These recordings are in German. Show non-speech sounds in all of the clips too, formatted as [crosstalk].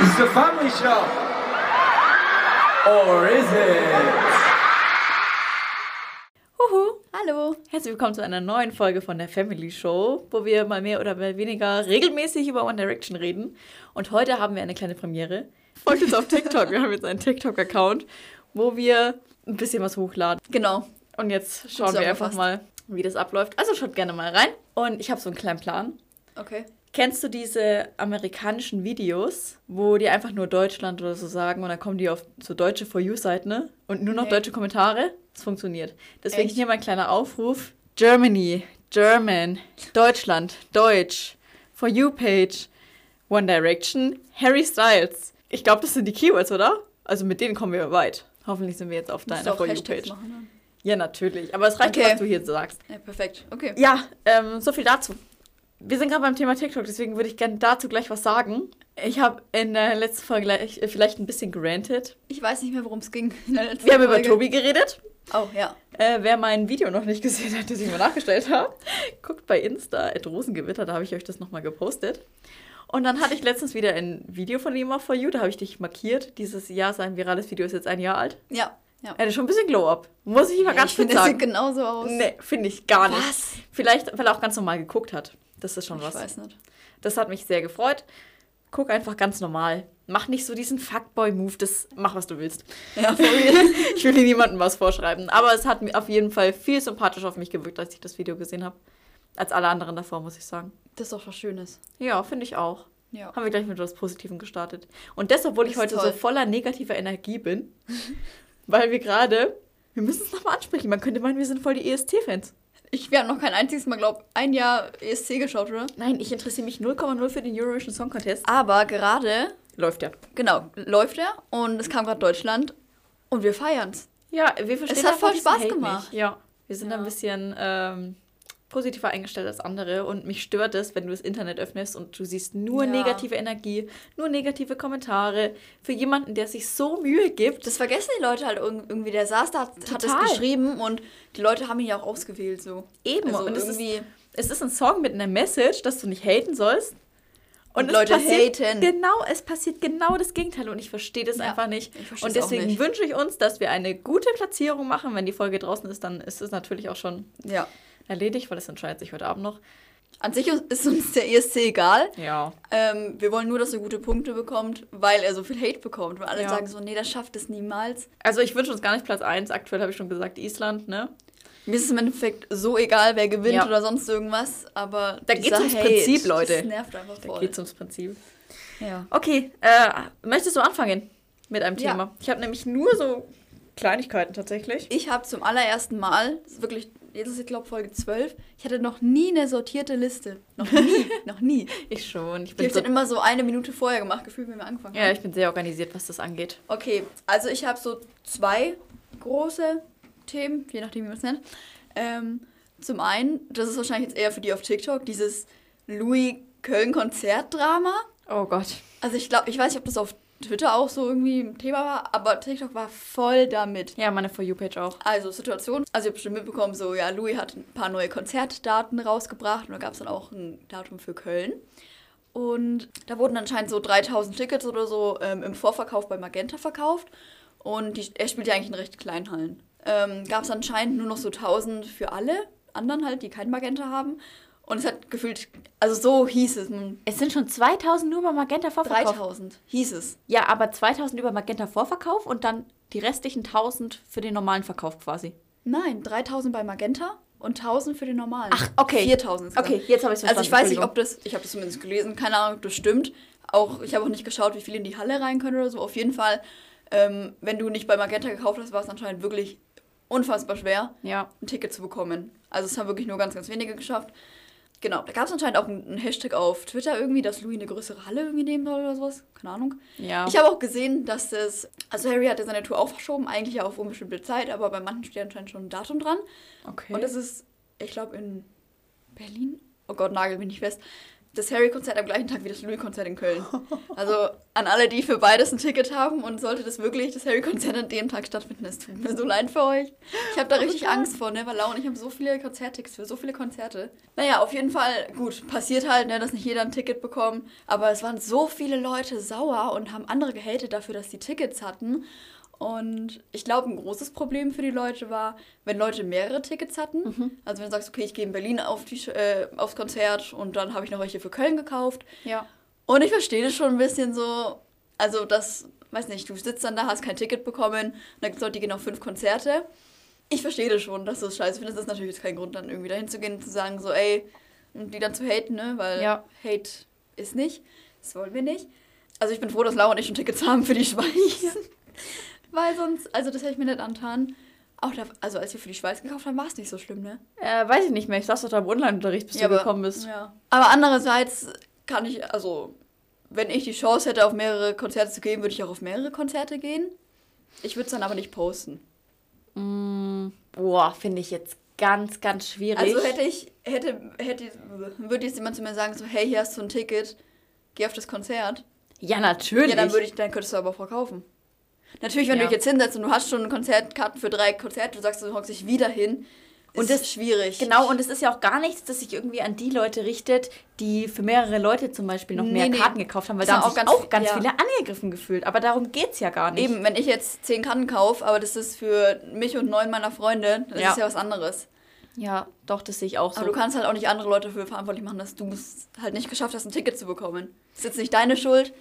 It's a family show. Or is it? Huhu. Hallo. Herzlich willkommen zu einer neuen Folge von der Family Show, wo wir mal mehr oder mal weniger regelmäßig über One Direction reden. Und heute haben wir eine kleine Premiere. Folgt uns auf TikTok. Wir haben jetzt einen TikTok-Account, wo wir ein bisschen was hochladen. Genau. Und jetzt schauen wir einfach mal, wie das abläuft. Also schaut gerne mal rein. Und ich habe so einen kleinen Plan. Okay. Kennst du diese amerikanischen Videos, wo die einfach nur Deutschland oder so sagen und dann kommen die auf so deutsche For You-Seiten ne? und nur noch Nee. deutsche Kommentare? Das funktioniert. Deswegen Echt? hier mein kleiner Aufruf. Germany, German, Deutschland, Deutsch, For You-Page, One Direction, Harry Styles. Ich glaube, das sind die Keywords, oder? Also mit denen kommen wir weit. Hoffentlich sind wir jetzt auf deiner For You-Page. ne? Ja, natürlich. Aber es reicht, Okay. was du hier sagst. Ja, perfekt. Okay. Ja, ähm, so viel dazu. Wir sind gerade beim Thema TikTok, deswegen würde ich gerne dazu gleich was sagen. Ich habe in der letzten Folge gleich, äh, vielleicht ein bisschen gerantet. Ich weiß nicht mehr, worum es ging. in der letzten Wir haben über Folge. Tobi geredet. Oh, ja. Äh, wer mein Video noch nicht gesehen hat, das ich mal nachgestellt habe, guckt bei Insta, at Rosengewitter, da habe ich euch das nochmal gepostet. Und dann hatte ich letztens wieder ein Video von ihm auf For You, da habe ich dich markiert. Dieses Jahr, sein virales Video ist jetzt ein Jahr alt. Ja. ja. Er hatte schon ein bisschen Glow-Up. Muss ich mal Ja, ganz ich kurz finde, das sagen. sieht genauso aus. Nee, finde ich gar nicht. Was? Vielleicht, weil er auch ganz normal geguckt hat. Das ist schon Ich was. weiß nicht. Das hat mich sehr gefreut. Guck einfach ganz normal. Mach nicht so diesen Fuckboy-Move. Das mach, was du willst. Ja. [laughs] Ich will hier niemandem was vorschreiben. Aber es hat mir auf jeden Fall viel sympathischer auf mich gewirkt, als ich das Video gesehen habe. Als alle anderen davor, muss ich sagen. das ist doch was Schönes. Ja, finde ich auch. Ja. Haben wir gleich mit etwas Positivem gestartet. Und das, obwohl ich Das ist heute so toll. voller negativer Energie bin. [laughs] weil wir gerade. Wir müssen es nochmal ansprechen. Man könnte meinen, wir sind voll die ESC-Fans. Ich wir haben noch kein einziges Mal, glaub, ein Jahr ESC geschaut, oder? Nein, ich interessiere mich 0,0 für den Eurovision Song Contest. Aber gerade, Läuft ja. genau, läuft er und es kam gerade Deutschland und wir feiern's. Ja, wir verstehen Es hat voll Spaß gemacht. Nicht. Ja, wir sind Ja. ein bisschen ähm, positiver eingestellt als andere und mich stört es, wenn du das Internet öffnest und du siehst nur Ja. negative Energie, nur negative Kommentare für jemanden, der sich so Mühe gibt. Das vergessen die Leute halt irg- irgendwie. Der saß da, hat, hat es Total. geschrieben und die Leute haben ihn ja auch ausgewählt so. Eben, Also und es ist, es ist ein Song mit einer Message, dass du nicht haten sollst. Und es Leute passiert haten. Genau, es passiert genau das Gegenteil und ich verstehe das Ja, einfach nicht. Und deswegen nicht. wünsche ich uns, dass wir eine gute Platzierung machen. Wenn die Folge draußen ist, dann ist es natürlich auch schon Ja. Erledigt, weil das entscheidet sich heute Abend noch. An sich ist uns der ESC egal. Ja. Ähm, wir wollen nur, dass er gute Punkte bekommt, weil er so viel Hate bekommt. Weil alle Ja. sagen so, nee, das schafft es niemals. Also ich wünsche uns gar nicht Platz 1. Aktuell habe ich schon gesagt Island, ne? Mir ist es im Endeffekt so egal, wer gewinnt Ja. oder sonst irgendwas, aber Da dieser geht's ums Hate, Prinzip, Leute. Das nervt einfach Da voll. geht's ums Prinzip. ja. Okay, äh, möchtest du anfangen mit einem Ja. Thema? Ich habe nämlich nur so Kleinigkeiten tatsächlich. Ich habe zum allerersten Mal, das ist wirklich, jetzt ist ich glaube Folge 12, ich hatte noch nie eine sortierte Liste. Noch nie, [laughs] noch nie. Ich schon. Ich bin habe so, ich dann immer so eine Minute vorher gemacht, gefühlt, wenn wir angefangen haben. ja, ich bin sehr organisiert, was das angeht. Okay, also ich habe so zwei große Themen, je nachdem, wie man es nennt. Ähm, zum einen, das ist wahrscheinlich jetzt eher für die auf TikTok, dieses Louis Köln-Konzertdrama. Oh Gott. Also ich glaube, ich weiß nicht, ob das auf Twitter auch so irgendwie ein Thema war, aber TikTok war voll damit. Ja, meine For You-Page auch. Also Situation, also ich habe bestimmt mitbekommen, so ja, Louis hat ein paar neue Konzertdaten rausgebracht und da gab es dann auch ein Datum für Köln. Und da wurden anscheinend so 3000 Tickets oder so ähm, im Vorverkauf bei Magenta verkauft. Und die, er spielt ja eigentlich in recht kleinen Hallen. Ähm, gab es anscheinend nur noch so 1000 für alle anderen halt, die kein Magenta haben. Und es hat gefühlt, also so hieß es, Es sind schon 2000 nur über Magenta Vorverkauf. 3000 hieß es. Ja, aber 2000 über Magenta Vorverkauf und dann die restlichen 1000 für den normalen Verkauf quasi. Nein, 3000 bei Magenta und 1000 für den normalen. Ach, okay. 4000. insgesamt. Okay, jetzt habe ich es Also ich weiß nicht, ob das, ich habe das zumindest gelesen, keine Ahnung, ob das stimmt. Auch ich habe auch nicht geschaut, wie viele in die Halle rein können oder so. Auf jeden Fall, ähm, wenn du nicht bei Magenta gekauft hast, war es anscheinend wirklich unfassbar schwer, Ja. ein Ticket zu bekommen. Also es haben wirklich nur ganz, ganz wenige geschafft. Genau, da gab es anscheinend auch einen Hashtag auf Twitter irgendwie, dass Louis eine größere Halle irgendwie nehmen soll oder sowas. Keine Ahnung. Ja. Ich habe auch gesehen, dass das, also Harry hatte seine Tour auch verschoben, eigentlich ja auf unbestimmte Zeit, aber bei manchen steht anscheinend schon ein Datum dran. okay. Und das ist, ich glaube, in Berlin. Oh Gott, nagel mich nicht fest. Das Harry-Konzert am gleichen Tag wie das Louis-Konzert in Köln. Also an alle, die für beides ein Ticket haben und sollte das wirklich das Harry-Konzert an dem Tag stattfinden, es tut mir so leid für euch. Ich habe da richtig Angst vor, ne? Weil Lau und ich haben so viele Konzerttickets für so viele Konzerte. Naja, auf jeden Fall, gut, passiert halt, ne, dass nicht jeder ein Ticket bekommt. Aber es waren so viele Leute sauer und haben andere gehatet dafür, dass die Tickets hatten. Und ich glaube, ein großes Problem für die Leute war, wenn Leute mehrere Tickets hatten. Also wenn du sagst, okay, ich gehe in Berlin auf die, äh, aufs Konzert und dann habe ich noch welche für Köln gekauft. Ja. Und ich verstehe das schon ein bisschen so. Also das, weiß nicht, du sitzt dann da, hast kein Ticket bekommen und dann gibt es Leute, die gehen auf fünf Konzerte. Ich verstehe das schon, dass du es scheiße findest. Das ist natürlich kein Grund, dann irgendwie dahin zu gehen und zu sagen, so, ey, und die dann zu haten, ne? Weil Ja. Hate ist nicht. Das wollen wir nicht. Also ich bin froh, dass Laura und ich schon Tickets haben für die Schweiz. [laughs] Weil sonst, also das hätte ich mir nicht antan. Auch da, also als wir für die Schweiz gekauft haben, war es nicht so schlimm, ne? Äh, weiß ich nicht mehr. Ich saß doch da im Online-Unterricht, bis du gekommen bist. Ja. Aber andererseits kann ich, also, wenn ich die Chance hätte, auf mehrere Konzerte zu gehen, würde ich auch auf mehrere Konzerte gehen. Ich würde es dann aber nicht posten. Mm, boah, finde ich jetzt ganz, ganz schwierig. Also hätte ich, hätte, hätte, würde jetzt jemand zu mir sagen, so, hey, hier hast du ein Ticket, geh auf das Konzert. ja, natürlich. Ja, dann würde ich, dann könntest du aber verkaufen. Natürlich, wenn Ja. du dich jetzt hinsetzt und du hast schon Konzertkarten für drei Konzerte, du sagst, du hockst dich wieder hin, Und ist das- schwierig. Genau, und es ist ja auch gar nichts, das sich irgendwie an die Leute richtet, die für mehrere Leute zum Beispiel noch mehr Nee, nee. Karten gekauft haben, weil Das da haben auch sich ganz auch ganz ja. viele angegriffen gefühlt. Aber darum geht es ja gar nicht. Eben, wenn ich jetzt zehn Karten kaufe, aber das ist für mich und neun meiner Freunde, das Ja. ist ja was anderes. Ja, doch, das sehe ich auch so. Aber du kannst halt auch nicht andere Leute dafür verantwortlich machen, dass du es halt nicht geschafft hast, ein Ticket zu bekommen. Das ist jetzt nicht deine Schuld,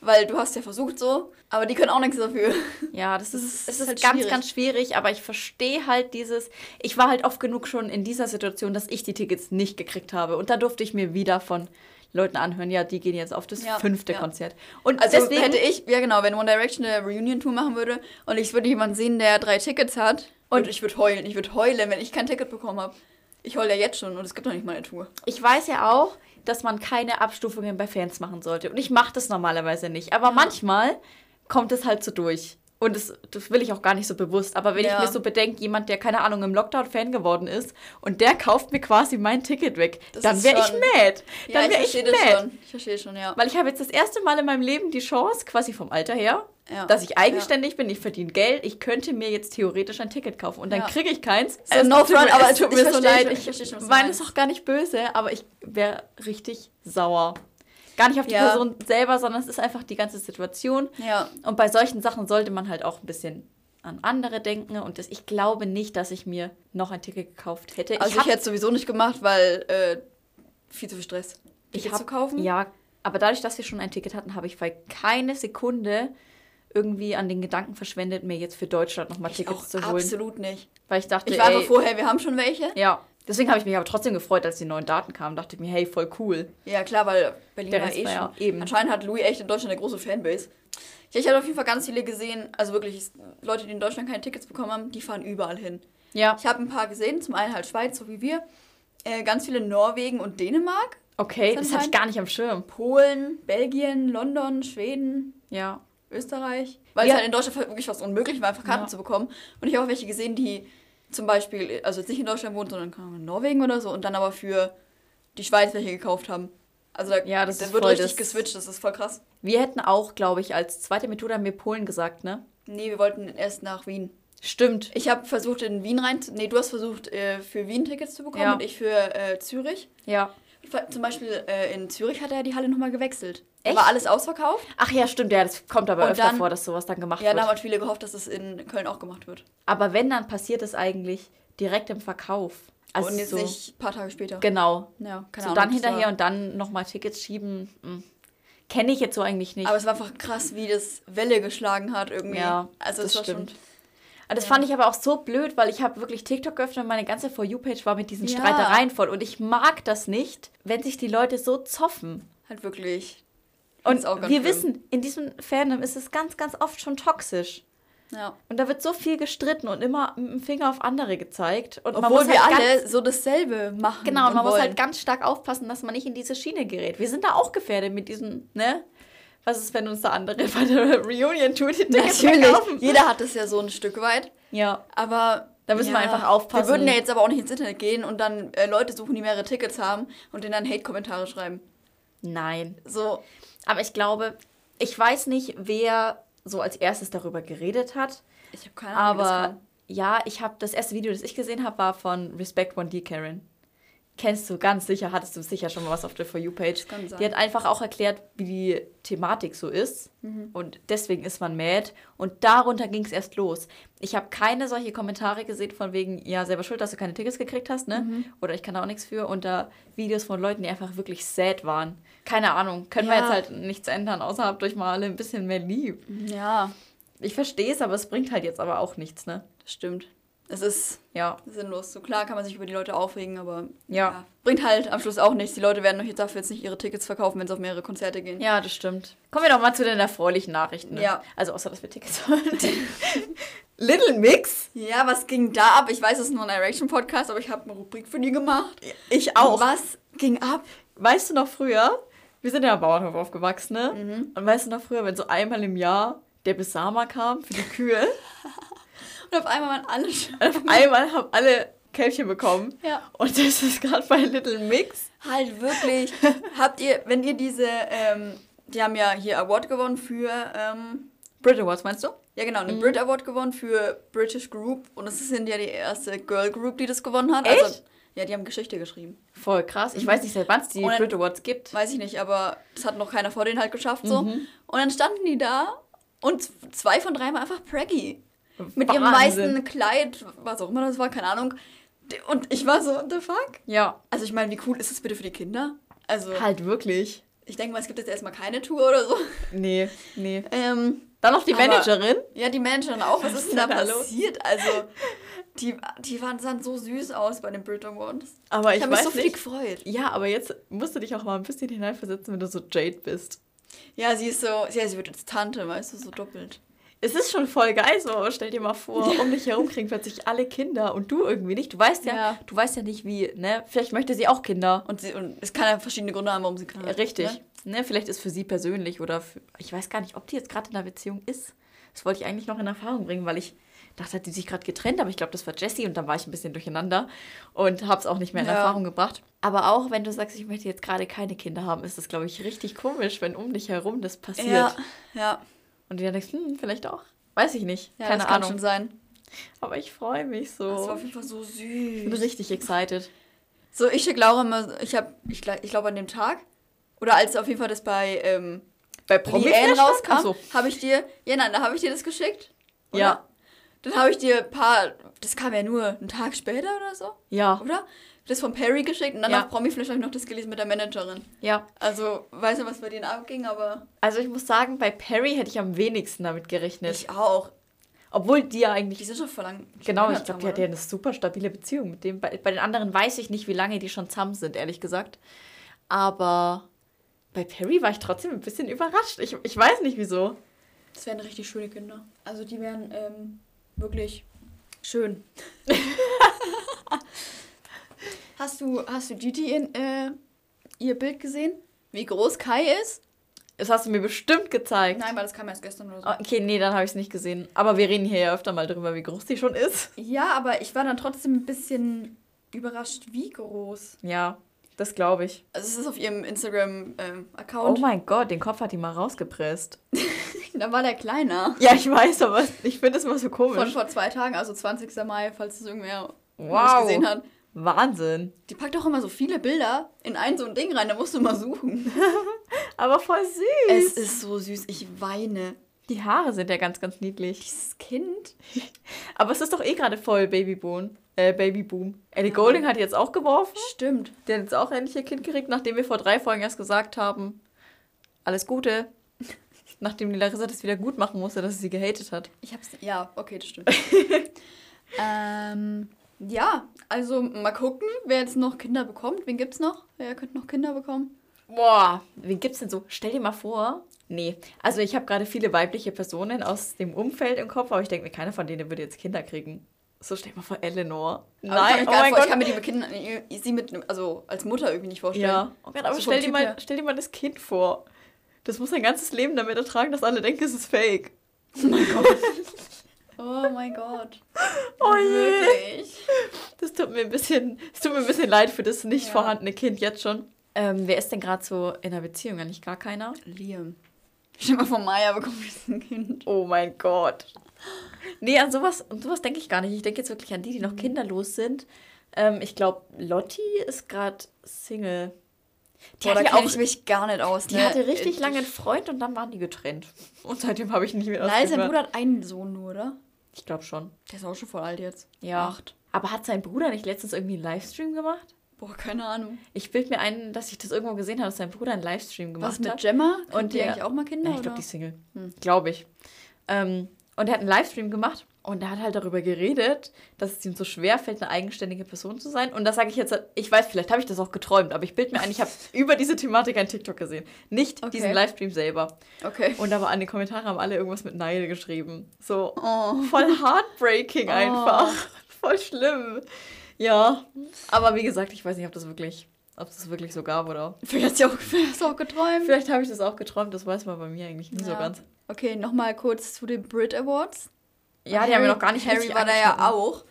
weil du hast ja versucht so, aber die können auch nichts dafür. Ja, das ist, es ist halt ganz, schwierig. ganz schwierig, aber ich verstehe halt dieses. Ich war halt oft genug schon in dieser Situation, dass ich die Tickets nicht gekriegt habe. Und da durfte ich mir wieder von Leuten anhören, ja, die gehen jetzt auf das Ja, fünfte ja. Konzert. Und Also deswegen hätte ich, ja genau, wenn One Direction eine Reunion-Tour machen würde und ich würde jemanden sehen, der drei Tickets hat und, Und- ich würde heulen. Ich würde heulen, wenn ich kein Ticket bekommen habe. Ich heule ja jetzt schon und es gibt noch nicht mal eine Tour. Ich weiß ja auch, dass man keine Abstufungen bei Fans machen sollte. Und ich mache das normalerweise nicht. Aber manchmal kommt es halt so durch. Und das, das will ich auch gar nicht so bewusst. Aber wenn Ja. ich mir so bedenke, jemand, der, keine Ahnung, im Lockdown Fan geworden ist und der kauft mir quasi mein Ticket weg, Das dann ist wäre ich mad. Ja, Dann ich wäre ich, das mad. schon. Ich verstehe schon, ja. Weil ich habe jetzt das erste Mal in meinem Leben die Chance, quasi vom Alter her, Ja. dass ich eigenständig bin, ich verdiene Geld, ich könnte mir jetzt theoretisch ein Ticket kaufen und dann kriege ich keins. So, no front, aber es tut ich mir so verstehe leid. schon, ich Ich verstehe schon, was du meine es auch gar nicht böse, aber ich wäre richtig sauer. Gar nicht auf die Ja. Person selber, sondern es ist einfach die ganze Situation. Ja. Und bei solchen Sachen sollte man halt auch ein bisschen an andere denken. Und das, ich glaube nicht, dass ich mir noch ein Ticket gekauft hätte. Also ich, hab- hätte es sowieso nicht gemacht, weil äh, viel zu viel Stress. Ticket hab- zu kaufen. Ja, aber dadurch, dass wir schon ein Ticket hatten, habe ich bei keine Sekunde irgendwie an den Gedanken verschwendet, mir jetzt für Deutschland nochmal ich Tickets zu holen. absolut nicht. Weil ich dachte, Ich war ey, einfach vorher, wir haben schon welche. ja. Deswegen habe ich mich aber trotzdem gefreut, als die neuen Daten kamen. Dachte ich mir, hey, voll cool. Ja, klar, weil Berlin war eh war schon. ja eben. Anscheinend hat Louis echt in Deutschland eine große Fanbase. Ja, ich habe auf jeden Fall ganz viele gesehen, also wirklich Leute, die in Deutschland keine Tickets bekommen haben, die fahren überall hin. Ja, Ich habe ein paar gesehen, zum einen halt Schweiz, so wie wir, äh, ganz viele Norwegen und Dänemark, okay, das hatte ich gar nicht am Schirm. Polen, Belgien, London, Schweden, Ja. Österreich. Weil Ja. es halt in Deutschland wirklich fast unmöglich war, einfach Karten Ja. zu bekommen. Und ich habe auch welche gesehen, die zum Beispiel, also jetzt nicht in Deutschland wohnen, sondern in Norwegen oder so und dann aber für die Schweiz welche gekauft haben. Also da Ja, das da ist wird richtig das- geswitcht, das ist voll krass. Wir hätten auch, glaube ich, als zweite Methode haben wir Polen gesagt, ne? Nee, wir wollten erst nach Wien. Stimmt. Ich habe versucht in Wien rein, nee, du hast versucht äh, für Wien Tickets zu bekommen Ja. und ich für äh, Zürich. Ja. Zum Beispiel äh, in Zürich hat er die Halle nochmal gewechselt. Da Echt? war alles ausverkauft. Ach ja, stimmt, ja, das kommt aber Und öfter dann- vor, dass sowas dann gemacht Ja, da wird. haben halt viele gehofft, dass es in Köln auch gemacht wird. Aber wenn, dann passiert es eigentlich direkt im Verkauf. Also und jetzt so, nicht ein paar Tage später. Genau. Ja, keine so Ahnung. dann das war- hinterher und dann nochmal Tickets schieben. Kenne ich jetzt so eigentlich nicht. Aber es war einfach krass, wie das Welle geschlagen hat irgendwie. Ja, also das es war stimmt. schon. Aber das Ja. fand ich aber auch so blöd, weil ich habe wirklich TikTok geöffnet und meine ganze For You-Page war mit diesen Ja. Streitereien voll. Und ich mag das nicht, wenn sich die Leute so zoffen. Halt wirklich. Und wir schlimm. wissen, in diesem Fandom ist es ganz, ganz oft schon toxisch. Ja. Und da wird so viel gestritten und immer mit dem Finger auf andere gezeigt. Und Obwohl muss wir halt alle so dasselbe machen. Genau, und man muss wollen. halt ganz stark aufpassen, dass man nicht in diese Schiene gerät. Wir sind da auch gefährdet mit diesem, ne? Was ist, wenn uns da andere [laughs] bei der die Tickets Natürlich. Jeder hat es ja so ein Stück weit. Ja. Aber. Da müssen wir ja, einfach aufpassen. Wir würden ja jetzt aber auch nicht ins Internet gehen und dann äh, Leute suchen, die mehrere Tickets haben und denen dann Hate-Kommentare schreiben. Nein. So, Aber ich glaube, ich weiß nicht, wer so als erstes darüber geredet hat. ich habe keine Ahnung, Aber ja, ich habe das erste Video, das ich gesehen habe, war von Respect 1D Karen. Kennst du ganz sicher, hattest du sicher schon mal was auf der For You-Page. Die hat einfach auch erklärt, wie die Thematik so ist. Mhm. Und deswegen ist man mad. Und darunter ging es erst los. Ich habe keine solche Kommentare gesehen von wegen, ja, selber schuld, dass du keine Tickets gekriegt hast, ne? Mhm. Oder ich kann da auch nichts für. Unter Videos von Leuten, die einfach wirklich sad waren. Keine Ahnung. Können wir Ja. jetzt halt nichts ändern, außer habt euch mal alle ein bisschen mehr lieb. Ja, Ich verstehe es, aber es bringt halt jetzt aber auch nichts, ne? das stimmt. Es ist Ja. sinnlos. So klar kann man sich über die Leute aufregen, aber Ja. bringt halt am Schluss auch nichts. Die Leute werden doch jetzt dafür jetzt nicht ihre Tickets verkaufen, wenn sie auf mehrere Konzerte gehen. Ja, das stimmt. Kommen wir doch mal zu den erfreulichen Nachrichten. Ne? Ja. Also außer, dass wir Tickets holen. [laughs] Little Mix? Ja, was ging da ab? Ich weiß, es ist nur ein Erection-Podcast, aber ich habe eine Rubrik für die gemacht. Ich Was ging ab? Weißt du noch früher, wir sind ja am Bauernhof aufgewachsen, ne? Mhm. Und weißt du noch früher, wenn so einmal im Jahr der Besama kam für die Kühe, [laughs] Und auf einmal waren alle auf [laughs] einmal haben alle Kälbchen bekommen. Ja. Und das ist gerade bei Little Mix. Halt wirklich. [laughs] Habt ihr, wenn ihr diese, ähm, die haben ja hier Award gewonnen für, ähm, Brit Awards, meinst du? ja genau, Mhm. einen Brit Award gewonnen für British Group. Und es sind ja die erste Girl Group, die das gewonnen hat. Echt? Also, ja, die haben Geschichte geschrieben. Voll krass. Ich weiß nicht, seit wann es die dann- Brit Awards gibt. Weiß ich nicht, aber das hat noch keiner vor denen halt geschafft so. Mhm. Und dann standen die da und zwei von drei waren einfach Preggy. Mit ihrem weißen Kleid, was auch immer das war, keine Ahnung. Und ich war so, what the fuck? Ja, Also ich meine, wie cool ist das bitte für die Kinder? Also, halt wirklich. ich denke mal, es gibt jetzt erstmal keine Tour oder so. Nee, nee. Ähm, Dann noch die Aber- Managerin. ja, die Managerin auch. Was ist denn da passiert? Also, die, die waren, sahen so süß aus bei den Brit Awards. Aber Ich ich, habe mich so viel nicht. gefreut. Ja, aber jetzt musst du dich auch mal ein bisschen hineinversetzen, wenn du so Jade bist. Ja, sie ist so, ja, sie wird jetzt Tante, weißt du, so doppelt. Es ist schon voll geil so. Stell dir mal vor, um dich herum kriegen plötzlich alle Kinder und du irgendwie nicht. Du weißt ja, Ja. du weißt ja nicht wie, ne? Vielleicht möchte sie auch Kinder. Und, sie, und es kann ja verschiedene Gründe haben, warum sie kann. Ja, Richtig. Ne? Ne? Vielleicht ist für sie persönlich oder für, ich weiß gar nicht, ob die jetzt gerade in einer Beziehung ist. Das wollte ich eigentlich noch in Erfahrung bringen, weil ich dachte, hat die sich gerade getrennt, aber ich glaube, das war Jessie und dann war ich ein bisschen durcheinander und habe es auch nicht mehr in Ja. Erfahrung gebracht. Aber auch wenn du sagst, ich möchte jetzt gerade keine Kinder haben, ist das, glaube ich, richtig komisch, wenn um dich herum das passiert. Ja, ja. Und du denkst, hm, vielleicht auch. Weiß ich nicht. ja Keine das kann Ahnung. schon sein. Aber ich freue mich so. Das war auf jeden Fall so ich bin süß. richtig excited. So, ich schicke Laura mal, ich habe, ich, ich glaube an dem Tag, oder als auf jeden Fall das bei ähm, Bei Leanne rauskam, so. habe ich dir, ja nein, da habe ich dir das geschickt. Oder? Ja. Dann habe ich dir ein paar, das kam ja nur einen Tag später oder so, Ja. oder? Das von Perry geschickt und dann Ja. auf Promiflash habe ich noch das gelesen mit der Managerin. Ja. Also, weiß nicht, was bei denen abging, aber Also ich muss sagen, bei Perry hätte ich am wenigsten damit gerechnet. ich auch. Obwohl die ja Die eigentlich. sind schon vor lang. Genau, ich glaube, die hat ja eine super stabile Beziehung mit dem. Bei, bei den anderen weiß ich nicht, wie lange die schon zusammen sind, ehrlich gesagt. Aber bei Perry war ich trotzdem ein bisschen überrascht. Ich, ich weiß nicht wieso. Das wären richtig schöne Kinder. Also die wären ähm, wirklich schön. [laughs] [laughs] hast du, hast du Gigi in äh, ihr Bild gesehen? Wie groß Kai ist? Das hast du mir bestimmt gezeigt. Nein, weil das kam erst gestern oder so. Oh, Okay, nee, dann habe ich es nicht gesehen. Aber wir reden hier ja öfter mal drüber, wie groß die schon ist. Ja, aber ich war dann trotzdem ein bisschen überrascht, wie groß. Ja, das glaube ich. Also es ist auf ihrem Oh Instagram-Account. mein Gott, den Kopf hat die mal rausgepresst. [laughs] da war der kleiner. Ja, ich weiß, aber ich finde es immer so Von komisch. vor zwei Tagen, also 20. Mai, falls es irgendwer Wow. gesehen hat. Wahnsinn. Die packt auch immer so viele Bilder in ein so ein Ding rein, da musst du mal suchen. [laughs] Aber voll süß. Es ist so süß, ich weine. die Haare sind ja ganz, ganz niedlich. Dieses Kind. [laughs] Aber es ist doch eh gerade voll Babyboom. Äh, Babyboom. Ellie Golding hat jetzt auch geworfen. Stimmt. Der hat jetzt auch endlich ihr Kind gekriegt, nachdem wir vor drei Folgen erst gesagt haben, alles Gute. [laughs] Nachdem die Larissa das wieder gut machen musste, dass sie sie gehatet hat. Ich hab's. Ja, okay, das stimmt. ähm, ja, also mal gucken, wer jetzt noch Kinder bekommt. Wen gibt's noch? Wer könnte noch Kinder bekommen? Boah, wen gibt's denn so? Stell dir mal vor. Nee, also ich habe gerade viele weibliche Personen aus dem Umfeld im Kopf, aber ich denke mir, keiner von denen würde jetzt Kinder kriegen. So stell dir mal vor, Eleanor. Aber ich kann, mir oh mein vor, ich Gott. kann mir die mit Kindern, sie mit, also als Mutter irgendwie nicht vorstellen. Ja, oh Gott, aber So vom stell dir, mal, her. stell dir mal das Kind vor. Das muss sein ganzes Leben damit ertragen, dass alle denken, es ist fake. [laughs] Oh mein Gott. Oh [laughs] je. Wirklich. Das tut mir ein bisschen, es tut mir ein bisschen leid für das nicht Ja. vorhandene Kind jetzt schon. Ähm, wer ist denn gerade so in einer Beziehung? Eigentlich gar keiner. Liam. Stell mal vor, Maya bekommt jetzt ein Kind. Oh mein Gott. Nee, an sowas, an sowas denke ich gar nicht. Ich denke jetzt wirklich an die, die noch kinderlos sind. Ähm, ich glaube, Lotti ist gerade Single. Die Boah, da hatte auch, ich mich gar nicht aus. die ne? hatte richtig Ich- lange einen Freund und dann waren die getrennt. Und seitdem habe ich nicht mehr Nein, sein. Bruder hat einen Sohn nur, oder? Ich glaube schon. Der ist auch schon voll alt jetzt. Ja. Acht. Aber hat sein Bruder nicht letztens irgendwie einen Livestream gemacht? Boah, keine Ahnung. Ich bild mir ein, dass ich das irgendwo gesehen habe, dass sein Bruder einen Livestream gemacht Was mit hat. Gemma? Und Und die eigentlich auch mal Kinder? Ja, ich glaube, die Single. Hm. Glaube ich. Ähm, und er hat einen Livestream gemacht und er hat halt darüber geredet, dass es ihm so schwer fällt, eine eigenständige Person zu sein. Und das sage ich jetzt, ich weiß, vielleicht habe ich das auch geträumt, aber ich bild mir ein, ich habe [laughs] über diese Thematik ein TikTok gesehen. Nicht Okay. diesen Livestream selber. Okay. Und aber an den Kommentaren haben alle irgendwas mit Neide geschrieben. So Oh. voll heartbreaking einfach. [laughs] Voll schlimm. Ja. Aber wie gesagt, ich weiß nicht, ob das wirklich, ob das wirklich so gab oder. [laughs] Vielleicht hast du auch, vielleicht auch geträumt. Vielleicht habe ich das auch geträumt, das weiß man bei mir eigentlich nie so Ja. ganz. Okay, nochmal kurz zu den Brit Awards. Ja, die haben wir noch gar nicht Harry war da ja auch.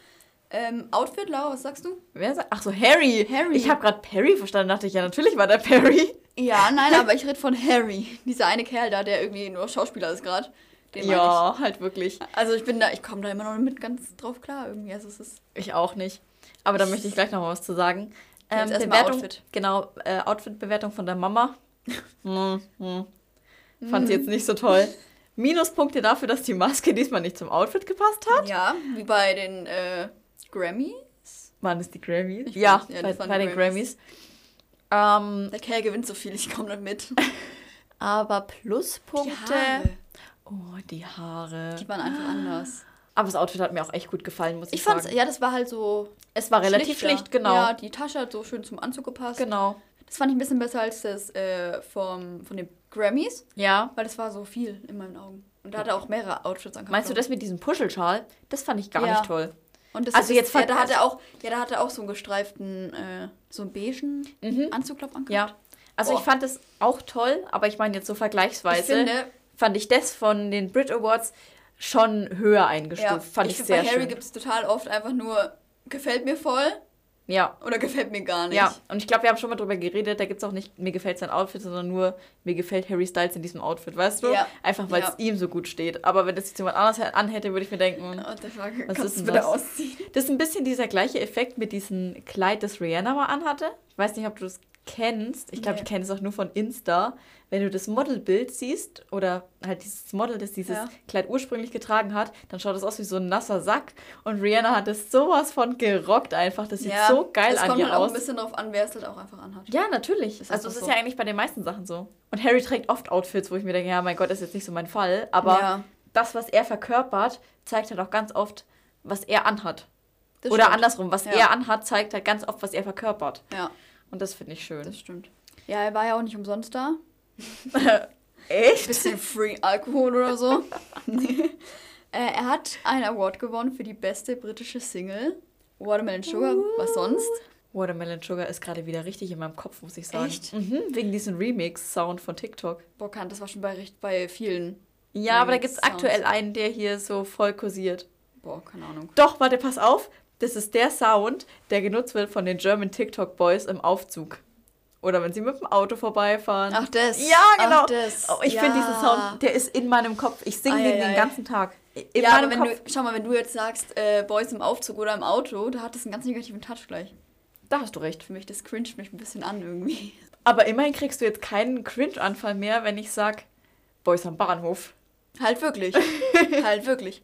Ähm, Outfit, Laura, was sagst du? Wer sagt? Ach so, Harry. Harry. Ich habe gerade Perry verstanden, dachte ich, ja, natürlich war der Perry. Ja, nein, [laughs] aber ich rede von Harry. Dieser eine Kerl da, der irgendwie nur Schauspieler ist gerade. Ja, halt wirklich. ich. Also ich bin da, ich komme da immer noch mit ganz drauf klar irgendwie. Also es ist. Ich auch nicht. Aber da möchte ich gleich noch mal was zu sagen. Ähm, Bewertung, Outfit. genau, äh, Outfit-Bewertung von der Mama. [laughs] hm, hm. Fand sie jetzt nicht so toll. [laughs] Minuspunkte dafür, dass die Maske diesmal nicht zum Outfit gepasst hat. Ja, wie bei den äh, Grammy. Waren es die Grammys? Ich ja, weiß, ja, bei, bei den Grammys. Ähm, Der Kerl gewinnt so viel, ich komme nicht mit. [laughs] aber Pluspunkte. Die Oh, die Haare. die waren einfach anders. Aber das Outfit hat mir auch echt gut gefallen, muss ich, Ich fand's, sagen. ja, das war halt so. Es war relativ schlicht, genau. Ja, die Tasche hat so schön zum Anzug gepasst. Genau. Das fand ich ein bisschen besser als das äh, vom, von den Grammys, Ja. weil das war so viel in meinen Augen. Und da hat er auch mehrere Outfits angehabt. Meinst du das mit diesem Puschelschal? Das fand ich gar Ja. nicht toll. Und das Also ist, jetzt ja, da hat er auch, ja, da hat er auch so einen gestreiften, äh, so einen beigen Mhm. Anzug, glaub, angehabt. Ja. Also Boah. ich fand es auch toll, aber ich meine jetzt so vergleichsweise Ich finde, fand ich das von den Brit Awards schon höher eingestuft. ja, fand ich, finde, sehr bei Harry gibt es total oft einfach nur, gefällt mir voll Ja. oder gefällt mir gar nicht. Ja, und ich glaube, wir haben schon mal drüber geredet, da gibt es auch nicht, mir gefällt sein Outfit, sondern nur, mir gefällt Harry Styles in diesem Outfit, weißt du? Ja. Einfach, weil es Ja. ihm so gut steht. Aber wenn das jetzt jemand anderes anhätte, würde ich mir denken, What the fuck, Was ist denn bitte das? ausziehen? Das ist ein bisschen dieser gleiche Effekt mit diesem Kleid, das Rihanna mal anhatte. Ich weiß nicht, ob du das kennst. Ich glaube, Nee. ich kenne es auch nur von Insta. Wenn du das Modelbild siehst oder halt dieses Model, das dieses Ja. Kleid ursprünglich getragen hat, dann schaut es aus wie so ein nasser Sack. Und Rihanna hat es sowas von gerockt einfach. Das sieht so geil Es an kommt ihr halt auch aus. ein bisschen drauf an, wer es halt auch einfach anhat. Ja, natürlich. Ist also es ist so. ja eigentlich bei den meisten Sachen so. Und Harry trägt oft Outfits, wo ich mir denke, ja, mein Gott, das ist jetzt nicht so mein Fall. Aber Ja, das, was er verkörpert, zeigt halt auch ganz oft, was er anhat. das Oder stimmt. andersrum, was Ja. er anhat, zeigt halt ganz oft, was er verkörpert. Ja, Und das finde ich schön. das stimmt. Ja, er war ja auch nicht umsonst da. [laughs] Echt? Bisschen Free Alkohol oder so. Nee. [laughs] äh, er hat einen Award gewonnen für die beste britische Single. Watermelon Sugar, was sonst? Watermelon Sugar ist gerade wieder richtig in meinem Kopf, muss ich sagen. Echt? Mhm, wegen diesem Remix-Sound von TikTok. Boah, kann, das war schon bei, bei vielen. Ja, aber da gibt es aktuell einen, der hier so voll kursiert. Boah, keine Ahnung. Doch, warte, pass auf. Das ist der Sound, der genutzt wird von den German TikTok Boys im Aufzug. Oder wenn sie mit dem Auto vorbeifahren. Ach, das. Ja, genau. Ach, das. Oh, ich ja. finde diesen Sound, der ist in meinem Kopf. Ich singe den den ganzen Tag. In ja, meinem wenn Kopf. du, schau mal, wenn du jetzt sagst, äh, Boys im Aufzug oder im Auto, da hat das einen ganz negativen Touch gleich. Da hast du recht. Für mich, das cringet mich ein bisschen an irgendwie. Aber immerhin kriegst du jetzt keinen Cringe-Anfall mehr, wenn ich sag, Boys am Bahnhof. Halt wirklich. [laughs] halt wirklich.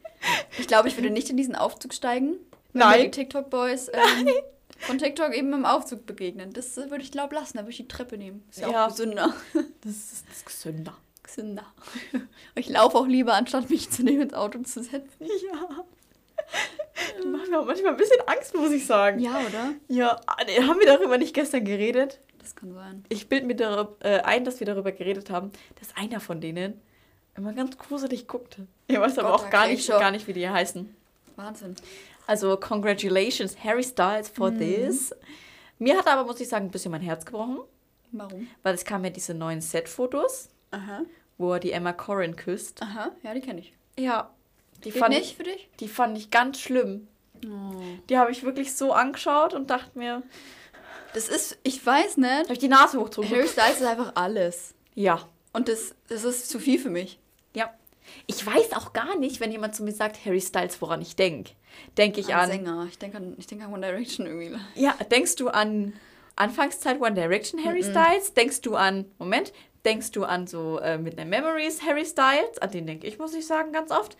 Ich glaube, ich würde nicht in diesen Aufzug steigen. Nein. die TikTok-Boys ähm, [laughs] von TikTok eben im Aufzug begegnen. Das würde ich, glaube lassen. Da würde ich die Treppe nehmen. Ist ja, Ja. auch gesünder. [laughs] Das ist, das ist gesünder. gesünder. [laughs] Ich laufe auch lieber, anstatt mich zu dem ins Auto zu setzen. Ja. Die machen mir auch manchmal ein bisschen Angst, muss ich sagen. Ja, oder? Ja, ah, haben wir darüber nicht gestern geredet? Das kann sein. Ich bild mir darüber, äh, ein, dass wir darüber geredet haben, dass einer von denen immer ganz gruselig guckte. Ich weiß aber Gott, auch gar nicht, schon- gar nicht, wie die heißen. Wahnsinn. Also, congratulations, Harry Styles, for Mhm. this. Mir hat aber, muss ich sagen, ein bisschen mein Herz gebrochen, Warum? weil es kamen ja diese neuen Set-Fotos, wo er die Emma Corrin küsst. Aha. Ja, die kenne ich. Ja, die Geht fand, nicht für dich? die fand ich ganz schlimm. Oh. Die habe ich wirklich so angeschaut und dachte mir, Das ist, ich weiß nicht. Habe ich die Nase hochgezogen? Harry Styles ist einfach alles. Ja. Und das, das ist zu viel für mich. Ja. Ich weiß auch gar nicht, wenn jemand zu mir sagt, Harry Styles, woran ich denke. Denke ich An an. Sänger. Ich denke an, ich denke an One Direction irgendwie. Ja, denkst du an Anfangszeit One Direction Harry Styles? Denkst du an, Moment, denkst du an so äh, Midnight Memories Harry Styles? An den denke ich, muss ich sagen, ganz oft.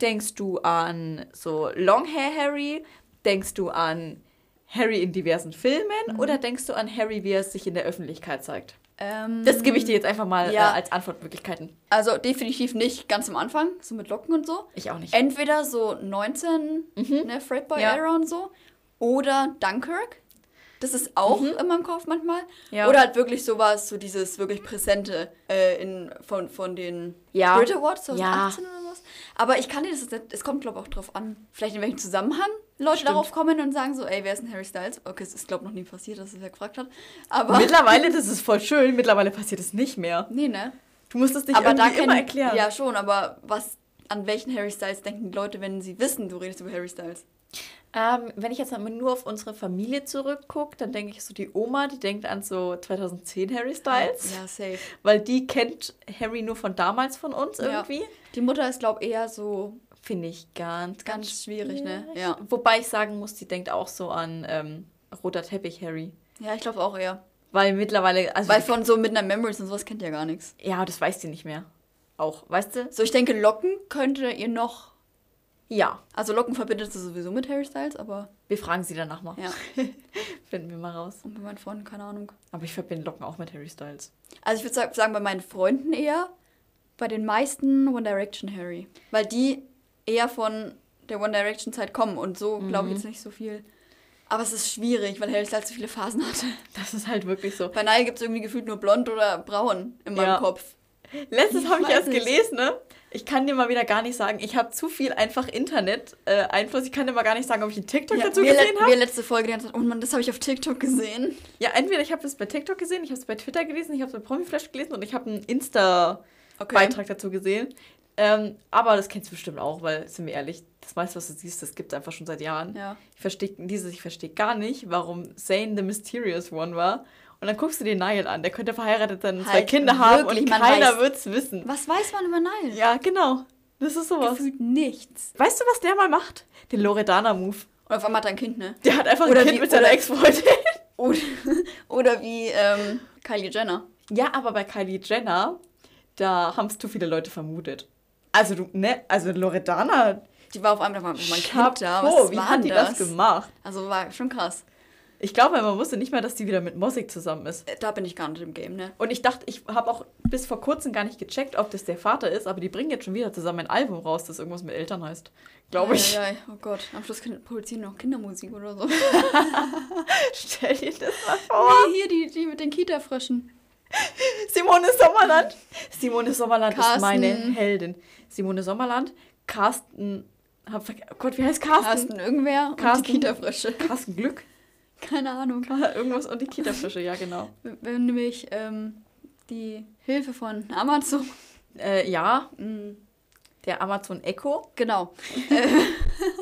Denkst du an so Long Hair Harry? Denkst du an Harry in diversen Filmen? Oder denkst du an Harry, wie er sich in der Öffentlichkeit zeigt? Ähm, Das gebe ich dir jetzt einfach mal Ja. äh, als Antwortmöglichkeiten. Also definitiv nicht ganz am Anfang, so mit Locken und so. Ich auch nicht. Entweder so 19, ne, Fredboy Ja. Era und so. Oder Dunkirk. Das ist auch in meinem Kopf manchmal. Ja. Oder halt wirklich sowas, so dieses wirklich Präsente äh, in, von, von den Ja. Spirit Awards Ja. 2018 oder was. Aber ich kann dir das es kommt glaube ich auch drauf an, vielleicht in welchem Zusammenhang Leute Stimmt. darauf kommen und sagen so, ey, wer ist denn Harry Styles? Okay, es ist glaube ich noch nie passiert, dass es wer gefragt hat. Aber, Mittlerweile, [laughs] das ist voll schön, mittlerweile passiert es nicht mehr. nee, ne? Du musst es nicht aber da irgendwie immer kennen- erklären. Ja, schon, aber was, an welchen Harry Styles denken die Leute, wenn sie wissen, du redest über Harry Styles? Ähm, wenn ich jetzt mal nur auf unsere Familie zurückgucke, dann denke ich so, die Oma, die denkt an so 2010 Harry Styles, Ja, safe. weil die kennt Harry nur von damals von uns irgendwie. Ja. Die Mutter ist, glaube ich, eher so Finde ich ganz, ganz, ganz schwierig, ne? schwierig. Ja. Wobei ich sagen muss, die denkt auch so an ähm, roter Teppich Harry. Ja, ich glaube auch eher. Weil mittlerweile, also Weil von so Midnight Memories und sowas kennt ihr gar nichts. ja, das weiß sie nicht mehr. Auch, weißt du? So, ich denke, Locken könnte ihr noch. Ja, Also, Locken verbindet sie sowieso mit Harry Styles, aber wir fragen sie danach mal. ja. [laughs] Finden wir mal raus. Und bei meinen Freunden, keine Ahnung. Aber ich verbinde Locken auch mit Harry Styles. Also, ich würde sagen, bei meinen Freunden eher. Bei den meisten One Direction Harry. Weil die eher von der One Direction Zeit kommen und so glaube ich jetzt nicht so viel. Aber es ist schwierig, weil Harry Styles so viele Phasen hatte. [laughs] Das ist halt wirklich so. Bei Nile gibt es irgendwie gefühlt nur blond oder braun in meinem Ja. Kopf. Letztens Ich habe ich erst nicht. gelesen, ne? Ich kann dir mal wieder gar nicht sagen, ich habe zu viel einfach Internet-Einfluss. ich kann dir mal gar nicht sagen, ob ich einen TikTok Ja, dazu gesehen habe. wir letzte Folge Zeit, oh Mann, das habe ich auf TikTok gesehen. Ja, entweder ich habe das bei TikTok gesehen, ich habe es bei Twitter gelesen, ich habe es bei Promiflash gelesen und ich habe einen Insta-Beitrag dazu gesehen. Ähm, aber das kennst du bestimmt auch, weil, sind wir ehrlich, das meiste, was du siehst, das gibt es einfach schon seit Jahren. Ja. Ich verstehe dieses, ich verstehe gar nicht, warum Zane the Mysterious One war. Und dann guckst du den Niall an, der könnte verheiratet sein und zwei Halt, Kinder haben und keiner weiß- wird's wissen. Was weiß man über Nile? Ja, genau. Das ist sowas. Gefühlt nichts. Weißt du, was der mal macht? Den Loredana-Move. Und auf einmal hat er ein Kind, ne? Der hat einfach Oder ein Kind wie- mit seiner oder- Ex-Freundin. [laughs] Oder, oder wie ähm, Kylie Jenner. Ja, aber bei Kylie Jenner, da haben es zu viele Leute vermutet. Also, du, ne, also Loredana, Die war auf einmal mein Kind da. Was wie hat die denn das gemacht? Also war schon krass. Ich glaube, man wusste nicht mal, dass die wieder mit Mosik zusammen ist. Äh, Da bin ich gar nicht im Game, ne? Und ich dachte, ich habe auch bis vor kurzem gar nicht gecheckt, ob das der Vater ist, aber die bringen jetzt schon wieder zusammen ein Album raus, das irgendwas mit Eltern heißt. Glaube ich. Ja, ja, oh Gott. Am Schluss produzieren noch Kindermusik oder so. [laughs] Stell dir das mal [laughs] vor. Nee, hier die, die mit den Kita-Fröschen. Simone Sommerland. Simone Sommerland ist Carsten. meine Heldin. Simone Sommerland, Carsten. Hab, oh Gott, wie heißt Carsten? Carsten irgendwer und Carsten. die Kita-Frösche. Carsten Glück. Keine Ahnung. [laughs] Irgendwas und die Kita-Fische, ja, genau. Wenn nämlich ähm, die Hilfe von Amazon. Äh, ja, Mm, der Amazon Echo. Genau. [laughs]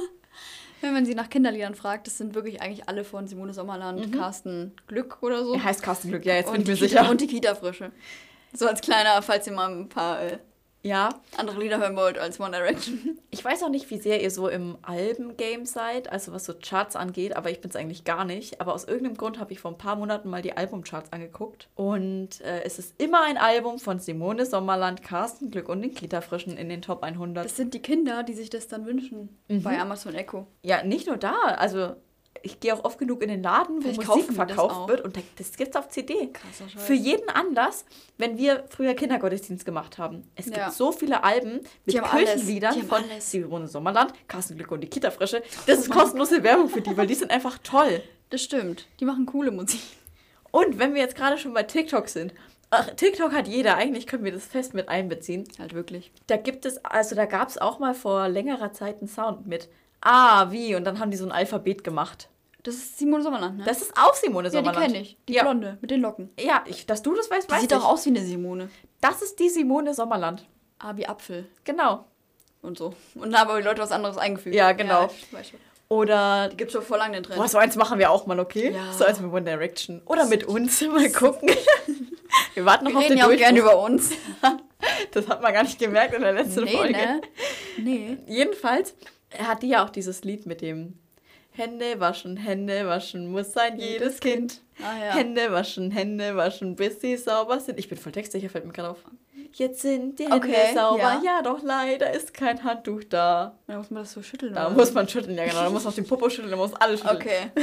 Wenn man sie nach Kinderliedern fragt, das sind wirklich eigentlich alle von Simone Sommerland, Carsten Glück oder so. Er heißt Carsten Glück, ja, jetzt bin und ich mir Kita, sicher. Und die Kita-Frische. So als kleiner, falls ihr mal ein paar äh, Ja, andere Lieder hören wollt als One Direction. ich weiß auch nicht, wie sehr ihr so im Alben-Game seid, also was so Charts angeht, aber ich bin es eigentlich gar nicht. Aber aus irgendeinem Grund habe ich vor ein paar Monaten mal die Albumcharts angeguckt. Und äh, es ist immer ein Album von Simone Sommerland, Carsten Glück und den Kita-Frischen in den Top 100. Das sind die Kinder, die sich das dann wünschen bei Amazon Echo. Ja, nicht nur da. Also ich gehe auch oft genug in den Laden, wo Vielleicht Musik verkauft wird und da- das gibt's auf CD. Krasser Scheiß. Für jeden Anlass, wenn wir früher Kindergottesdienst gemacht haben. Es Ja. gibt so viele Alben mit. Kirchenliedern von. Simone Sommerland, Carsten Glück und die Kita-Frische. Das ist kostenlose Werbung für die, weil die sind einfach toll. Das stimmt. Die machen coole Musik. Und wenn wir jetzt gerade schon bei TikTok sind, ach, TikTok hat jeder, eigentlich können wir das fest mit einbeziehen. Halt wirklich. Da gibt es, also da gab es auch mal vor längerer Zeit einen Sound mit Ah, wie? Und dann haben die so ein Alphabet gemacht. Das ist Simone Sommerland, ne? Das ist auch Simone ja, die Sommerland. kenne ich. Die ja. Blonde mit den Locken. Ja, ich, dass du das weißt, Die weiß sieht ich. doch aus wie eine Simone. Das ist die Simone Sommerland. Ah, wie Apfel Genau. und so. Und da haben aber die Leute was anderes eingefügt. Ja, genau. ich weiß schon. Oder Die gibt schon vor lang den Trend. Boah, so eins machen wir auch mal, okay? Ja. So eins mit One Direction. Oder mit uns. [laughs] Mal gucken. [laughs] wir warten noch Wir auf reden den ja auch gerne über uns. [laughs] Das hat man gar nicht gemerkt in der letzten Nee, Folge. ne? Nee. Jedenfalls hat die ja auch dieses Lied mit dem Hände waschen, Hände waschen muss sein jedes Kind. Ah, ja. Hände waschen, Hände waschen, bis sie sauber sind. Ich bin voll textsicher, fällt mir gerade auf. Jetzt sind die Hände Okay, sauber. ja. Ja. doch leider ist kein Handtuch da. Da muss man das so schütteln. Da oder? muss man schütteln, ja genau. Da muss man auf den Popo schütteln, da muss alles schütteln. Okay. [laughs]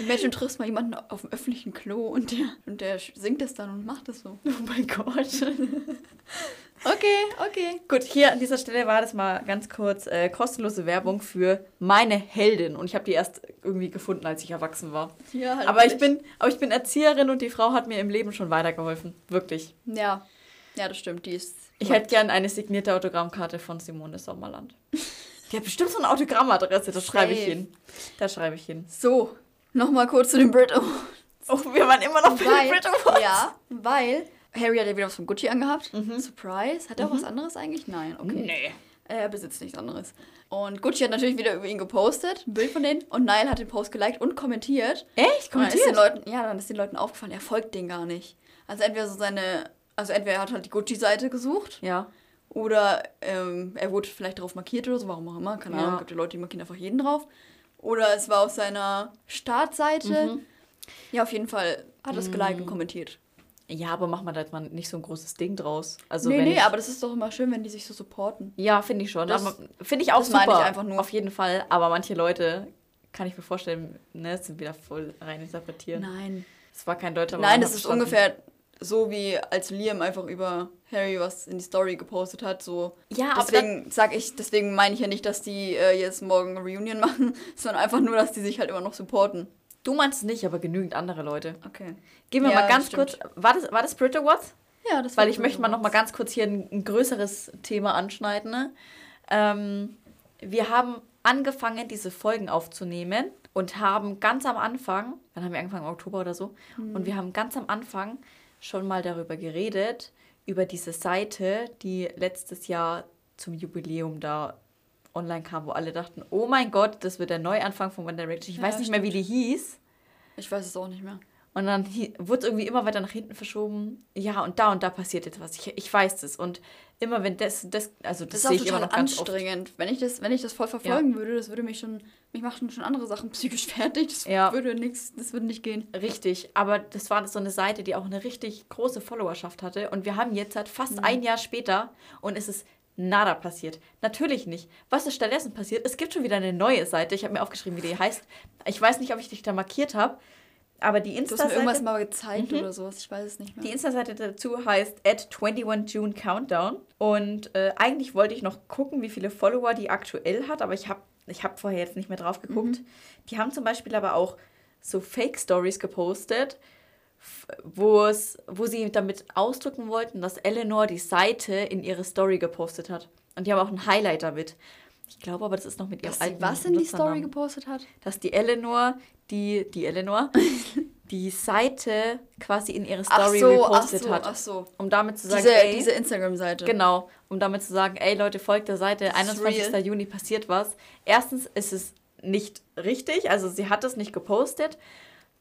Imagine, du triffst mal jemanden auf dem öffentlichen Klo und der, und der singt das dann und macht das so. Oh mein Gott. [laughs] Okay, okay. Gut, hier an dieser Stelle war das mal ganz kurz äh, kostenlose Werbung für meine Heldin. Und ich habe die erst irgendwie gefunden, als ich erwachsen war. Ja, halt Aber ich, bin, aber ich bin Erzieherin und die Frau hat mir im Leben schon weitergeholfen. Wirklich. Ja. Ja, das stimmt. Die ist. Ich hätte gern eine signierte Autogrammkarte von Simone Sommerland. [laughs] Die hat bestimmt so eine Autogrammadresse, da schreibe ich hin. Da schreibe ich hin. So, nochmal kurz zu den Brit Awards. Oh, wir waren immer noch bei den Brit Awards. ja, weil Harry hat ja wieder was von Gucci angehabt. Surprise. Hat er auch was anderes eigentlich? Nein, okay. Nee. Er besitzt nichts anderes. Und Gucci hat natürlich wieder über ihn gepostet, ein Bild von denen. Und Nile hat den Post geliked und kommentiert. Echt? Und dann ist den Kommentiert? Leuten, ja, dann ist den Leuten aufgefallen, er folgt denen gar nicht. Also entweder so seine, also entweder er hat halt die Gucci-Seite gesucht Ja. oder ähm, er wurde vielleicht darauf markiert oder so, warum auch immer, keine Ja. Ahnung, gibt ja Leute, die markieren einfach jeden drauf. Oder es war auf seiner Startseite. Ja, auf jeden Fall hat er es geliked und kommentiert. Ja, aber mach mal da jetzt mal nicht so ein großes Ding draus. Also nee, wenn nee, ich, aber das ist doch immer schön, wenn die sich so supporten. Ja, finde ich schon. Finde ich auch das super. meine ich einfach nur. Auf jeden Fall. Aber manche Leute, kann ich mir vorstellen, ne, sind wieder voll rein interpretieren. Nein. Es war kein deutscher Nein, man das ist verstanden. ungefähr so wie als Liam einfach über Harry was in die Story gepostet hat. So. Ja, aber deswegen sag ich, deswegen meine ich ja nicht, dass die äh, jetzt morgen eine Reunion [laughs] machen, sondern einfach nur, dass die sich halt immer noch supporten. Du meinst es nicht, aber genügend andere Leute. Okay. Gehen wir Ja, mal ganz kurz. War das, war das Brit Awards? Ja, das Weil war ich möchte mal noch mal ganz kurz hier ein, ein größeres Thema anschneiden. Ne? Ähm, wir haben angefangen, diese Folgen aufzunehmen und haben ganz am Anfang, dann haben wir angefangen im Oktober oder so, und wir haben ganz am Anfang schon mal darüber geredet, über diese Seite, die letztes Jahr zum Jubiläum da online kam, wo alle dachten, oh mein Gott, das wird der Neuanfang von One Direction. Ich Ja, weiß nicht mehr, wie die hieß. Ich weiß es auch nicht mehr. Und dann wurde es irgendwie immer weiter nach hinten verschoben. Ja, und da und da passiert jetzt was. Ich, ich weiß das. Und immer wenn das, das also das, Das sehe ich immer noch ganz oft. anstrengend. Wenn ich, das, wenn ich das voll verfolgen würde, das würde mich schon, mich machen schon andere Sachen [laughs] psychisch fertig. Das Ja. würde nichts, das würde nicht gehen. Richtig, aber das war so eine Seite, die auch eine richtig große Followerschaft hatte. Und wir haben jetzt halt fast Mhm. ein Jahr später und es ist nada passiert. Natürlich nicht. Was ist stattdessen passiert? Es gibt schon wieder eine neue Seite. Ich habe mir aufgeschrieben, wie die heißt. Ich weiß nicht, ob ich dich da markiert habe, aber die Du hast mir irgendwas Insta-Seite mal gezeigt oder sowas. Ich weiß es nicht mehr. die Insta-Seite dazu heißt at 21 June Countdown. Und äh, eigentlich wollte ich noch gucken, wie viele Follower die aktuell hat, aber ich habe ich hab vorher jetzt nicht mehr drauf geguckt. Die haben zum Beispiel aber auch so Fake-Stories gepostet, wo es, wo sie damit ausdrücken wollten, dass Eleanor die Seite in ihre Story gepostet hat. Und die haben auch ein Highlight damit. Ich glaube aber, das ist noch mit ihrem Dass sie alten was in die Story gepostet hat? dass die Eleanor, die, die Eleanor, [laughs] die Seite quasi in ihre Story ach so, ach repostet so, hat. ach so. Um damit zu sagen, Diese, ey, diese Instagram-Seite. genau, um damit zu sagen, ey Leute, folgt der Seite, Das ist 21. real. Juni passiert was. Erstens ist es nicht richtig, also sie hat es nicht gepostet.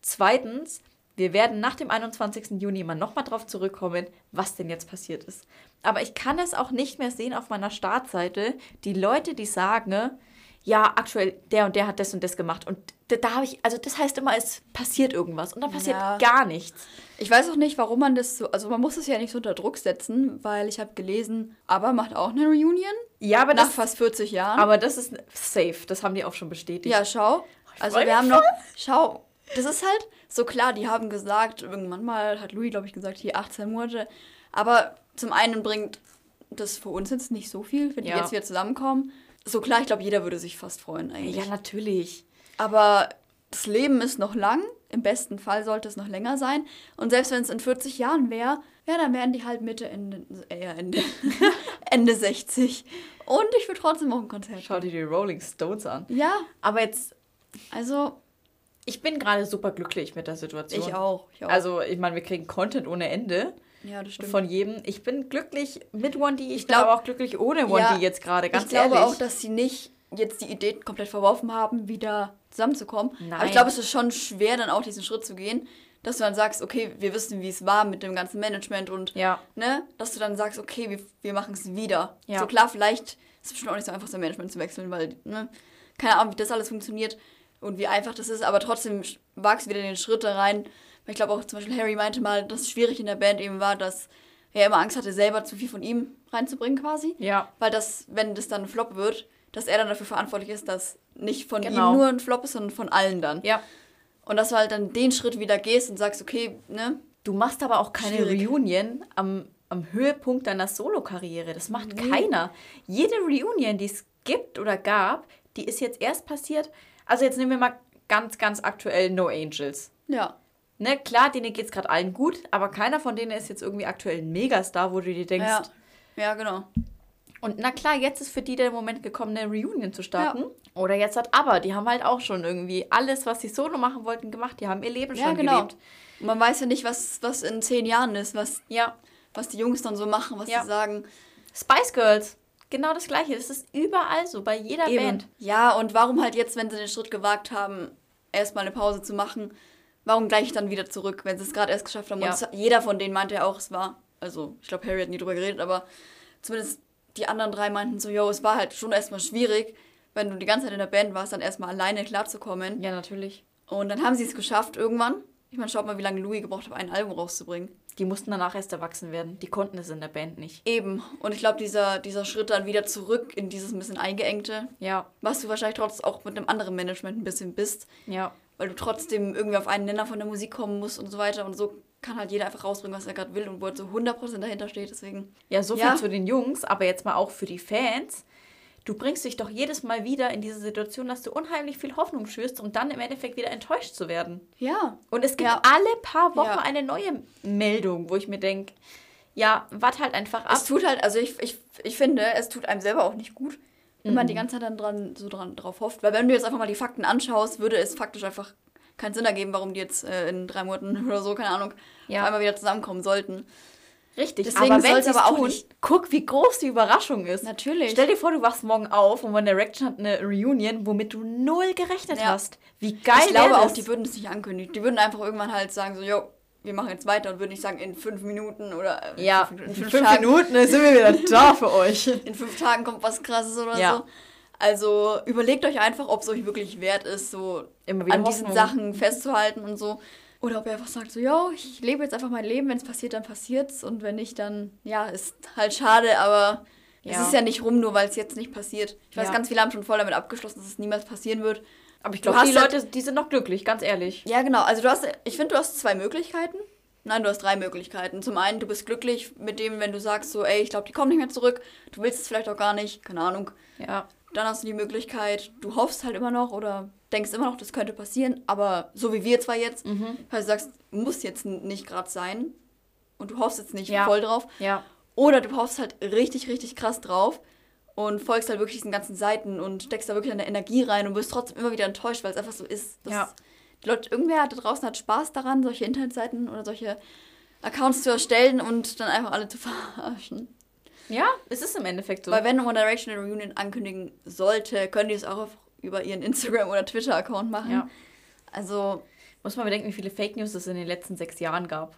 Zweitens, wir werden nach dem 21. Juni mal nochmal drauf zurückkommen, was denn jetzt passiert ist. Aber ich kann es auch nicht mehr sehen auf meiner Startseite, die Leute, die sagen, ja, aktuell der und der hat das und das gemacht. Und da, da habe ich, also das heißt immer, es passiert irgendwas und dann passiert Ja. gar nichts. Ich weiß auch nicht, warum man das so, also man muss es ja nicht so unter Druck setzen, weil ich habe gelesen, aber macht auch eine Reunion Ja, aber nach das, fast 40 Jahren. aber das ist safe, das haben die auch schon bestätigt. ja, schau. Also freu wir haben noch, schau, das ist halt so klar, die haben gesagt, irgendwann mal hat Louis, glaube ich, gesagt, hier 18 Monate. Aber zum einen bringt das für uns jetzt nicht so viel, wenn Ja. die jetzt wieder zusammenkommen. So klar, ich glaube, jeder würde sich fast freuen eigentlich. Ja, natürlich. Aber das Leben ist noch lang. Im besten Fall sollte es noch länger sein. Und selbst wenn es in 40 Jahren wäre, ja, dann wären die halt Mitte, Ende, eher Ende, [laughs] Ende 60. Und ich würde trotzdem auf ein Konzert Schau dir die Rolling Stones an. Ja, Aber jetzt, also ich bin gerade super glücklich mit der Situation. ich auch. Ich auch. Also, ich meine, wir kriegen Content ohne Ende ja, das stimmt. von jedem. Ich bin glücklich mit 1D, ich, glaub- glaube auch glücklich ohne 1D Ja, jetzt gerade, ganz ich glaube ehrlich. auch, dass sie nicht jetzt die Idee komplett verworfen haben, wieder zusammenzukommen. Aber Nein. ich glaube, es ist schon schwer, dann auch diesen Schritt zu gehen, dass du dann sagst, okay, wir wissen, wie es war mit dem ganzen Management und Ja. ne, dass du dann sagst, okay, wir, wir machen es wieder. Ja. So klar, vielleicht ist es bestimmt auch nicht so einfach, sein Management zu wechseln, weil, ne, keine Ahnung, wie das alles funktioniert und wie einfach das ist, aber trotzdem du wieder den Schritt da rein. Ich glaube auch zum Beispiel Harry meinte mal, dass es schwierig in der Band eben war, dass er immer Angst hatte, selber zu viel von ihm reinzubringen quasi. Ja. Weil das, wenn das dann ein Flop wird, dass er dann dafür verantwortlich ist, dass nicht von Genau. ihm nur ein Flop ist, sondern von allen dann. Ja. Und dass du halt dann den Schritt wieder gehst und sagst, okay, ne? Du machst aber auch keine Schwierig. Reunion am, am Höhepunkt deiner Solo-Karriere. Das macht keiner. Jede Reunion, die es gibt oder gab, die ist jetzt erst passiert. Also jetzt nehmen wir mal ganz, ganz aktuell No Angels. Ja. Ne, klar, denen geht es gerade allen gut, aber keiner von denen ist jetzt irgendwie aktuell ein Megastar, wo du dir denkst. Ja. Ja, genau. Und na klar, jetzt ist für die der Moment gekommen, eine Reunion zu starten. Oder jetzt hat aber, die haben halt auch schon irgendwie alles, was sie solo machen wollten, gemacht. Die haben ihr Leben Ja, schon genau. gelebt. Und man weiß ja nicht, was, was in zehn Jahren ist, was, Ja. was die Jungs dann so machen, was Ja. sie sagen. Spice Girls, genau das gleiche. Das ist überall so, bei jeder Band. Ja, und warum halt jetzt, wenn sie den Schritt gewagt haben, erstmal eine Pause zu machen, warum gleich dann wieder zurück, wenn sie es gerade erst geschafft haben? Ja. Und jeder von denen meinte ja auch, es war, also ich glaube, Harry hat nie drüber geredet, aber zumindest die anderen drei meinten so, yo, es war halt schon erstmal schwierig, wenn du die ganze Zeit in der Band warst, dann erstmal alleine klarzukommen. Ja, natürlich. Und dann haben sie es geschafft irgendwann. Ich meine, schaut mal, wie lange Louis gebraucht hat, ein Album rauszubringen. Die mussten danach erst erwachsen werden. Die konnten es in der Band nicht. Eben. Und ich glaube, dieser, dieser Schritt dann wieder zurück in dieses ein bisschen eingeengte, Ja, was du wahrscheinlich trotzdem auch mit einem anderen Management ein bisschen bist, ja. weil du trotzdem irgendwie auf einen Nenner von der Musik kommen musst und so weiter. Und so kann halt jeder einfach rausbringen, was er gerade will und wo er so 100% dahinter steht. Deswegen, Ja, so viel Ja. zu den Jungs, aber jetzt mal auch für die Fans. Du bringst dich doch jedes Mal wieder in diese Situation, dass du unheimlich viel Hoffnung schürst, um dann im Endeffekt wieder enttäuscht zu werden. ja. Und es gibt Ja. alle paar Wochen Ja. eine neue Meldung, wo ich mir denke, ja, wart halt einfach ab. Es tut halt, also ich, ich, ich finde, es tut einem selber auch nicht gut, wenn Mhm. man die ganze Zeit dann dran, so dran drauf hofft. Weil wenn du jetzt einfach mal die Fakten anschaust, würde es faktisch einfach keinen Sinn ergeben, warum die jetzt äh, in drei Monaten [laughs] oder so, keine Ahnung, Ja. einmal wieder zusammenkommen sollten. Richtig, Deswegen aber wenn sie aber auch tun, nicht- guck, wie groß die Überraschung ist. Natürlich. Stell dir vor, du wachst morgen auf und One Direction hat eine Reunion, womit du null gerechnet Ja. hast. Wie geil ich glaube auch, die würden es nicht ankündigen. Die würden einfach irgendwann halt sagen, so, jo, wir machen jetzt weiter und würden nicht sagen, in fünf Minuten oder äh, ja, in in fünf, fünf, Tagen, Minuten sind wir wieder [laughs] da für euch. in fünf Tagen kommt was krasses oder Ja. so. Also überlegt euch einfach, ob es euch wirklich wert ist, so an diesen Hoffnung. Sachen festzuhalten und so. Oder ob ihr einfach sagt, so, yo, ich lebe jetzt einfach mein Leben, wenn es passiert, dann passiert's. Und wenn nicht, dann, ja, ist halt schade, aber es Ja. ist ja nicht rum, nur weil es jetzt nicht passiert. Ich weiß, Ja. ganz viele haben schon voll damit abgeschlossen, dass es niemals passieren wird. Aber ich glaube, die halt- Leute, die sind noch glücklich, ganz ehrlich. Ja, genau. Also du hast, ich finde, du hast zwei Möglichkeiten. Nein, du hast drei Möglichkeiten. Zum einen, du bist glücklich mit dem, wenn du sagst so, ey, ich glaube, die kommen nicht mehr zurück. Du willst es vielleicht auch gar nicht, keine Ahnung. Ja. Dann hast du die Möglichkeit, du hoffst halt immer noch oder denkst immer noch, das könnte passieren, aber so wie wir zwar jetzt, Mhm. weil du sagst, muss jetzt nicht gerade sein und du hoffst jetzt nicht Ja. voll drauf. Ja. Oder du hoffst halt richtig, richtig krass drauf und folgst halt wirklich diesen ganzen Seiten und steckst da wirklich deine Energie rein und wirst trotzdem immer wieder enttäuscht, weil es einfach so ist. dass Ja. Die Leute, irgendwer da draußen hat Spaß daran, solche Internetseiten oder solche Accounts zu erstellen und dann einfach alle zu [laughs] verarschen. Ja, es ist im Endeffekt so. Weil wenn One Direction eine Reunion ankündigen sollte, können die es auch auf, über ihren [laughs] Instagram- oder Twitter-Account machen. Ja. Also Muss man bedenken, wie viele Fake News es in den letzten sechs Jahren gab.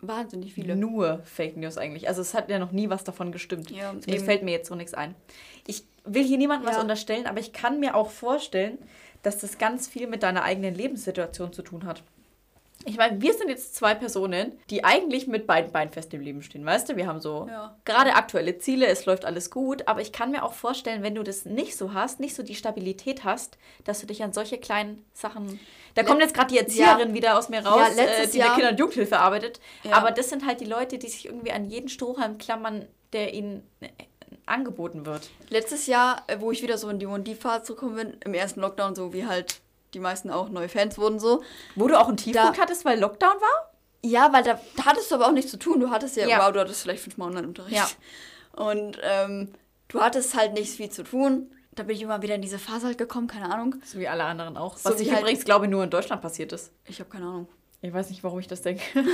wahnsinnig viele. Nur Fake News eigentlich. Also es hat ja noch nie was davon gestimmt. Ja, fällt mir jetzt so nichts ein. Ich will hier niemandem was Ja. unterstellen, aber ich kann mir auch vorstellen, dass das ganz viel mit deiner eigenen Lebenssituation zu tun hat. Ich meine, wir sind jetzt zwei Personen, die eigentlich mit beiden Beinen fest im Leben stehen, weißt du? Wir haben so Ja. gerade aktuelle Ziele, es läuft alles gut, aber ich kann mir auch vorstellen, wenn du das nicht so hast, nicht so die Stabilität hast, dass du dich an solche kleinen Sachen. Da kommt jetzt gerade die Erzieherin wieder aus mir raus, Ja, äh, die Jahr- Kinder- und Jugendhilfe arbeitet. Ja. Aber das sind halt die Leute, die sich irgendwie an jeden Strohhalm klammern, der ihnen äh, angeboten wird. Letztes Jahr, äh, wo ich wieder so in die One-D-Phase zurückgekommen bin, im ersten Lockdown, so wie halt die meisten auch neue Fans wurden, so. Wo du auch einen Tiefpunkt Da- hattest, weil Lockdown war? Ja, weil da, da hattest du aber auch nichts zu tun. Du hattest ja, Ja. wow, du hattest vielleicht fünfmal Online-Unterricht. Ja. [laughs] Und ähm, du hattest halt nicht viel zu tun. Da bin ich immer wieder in diese Phase halt gekommen, keine Ahnung. So wie alle anderen auch. So Was wie ich halt- übrigens glaube, nur in Deutschland passiert ist. Ich habe keine Ahnung. Ich weiß nicht, warum ich das denke. [laughs]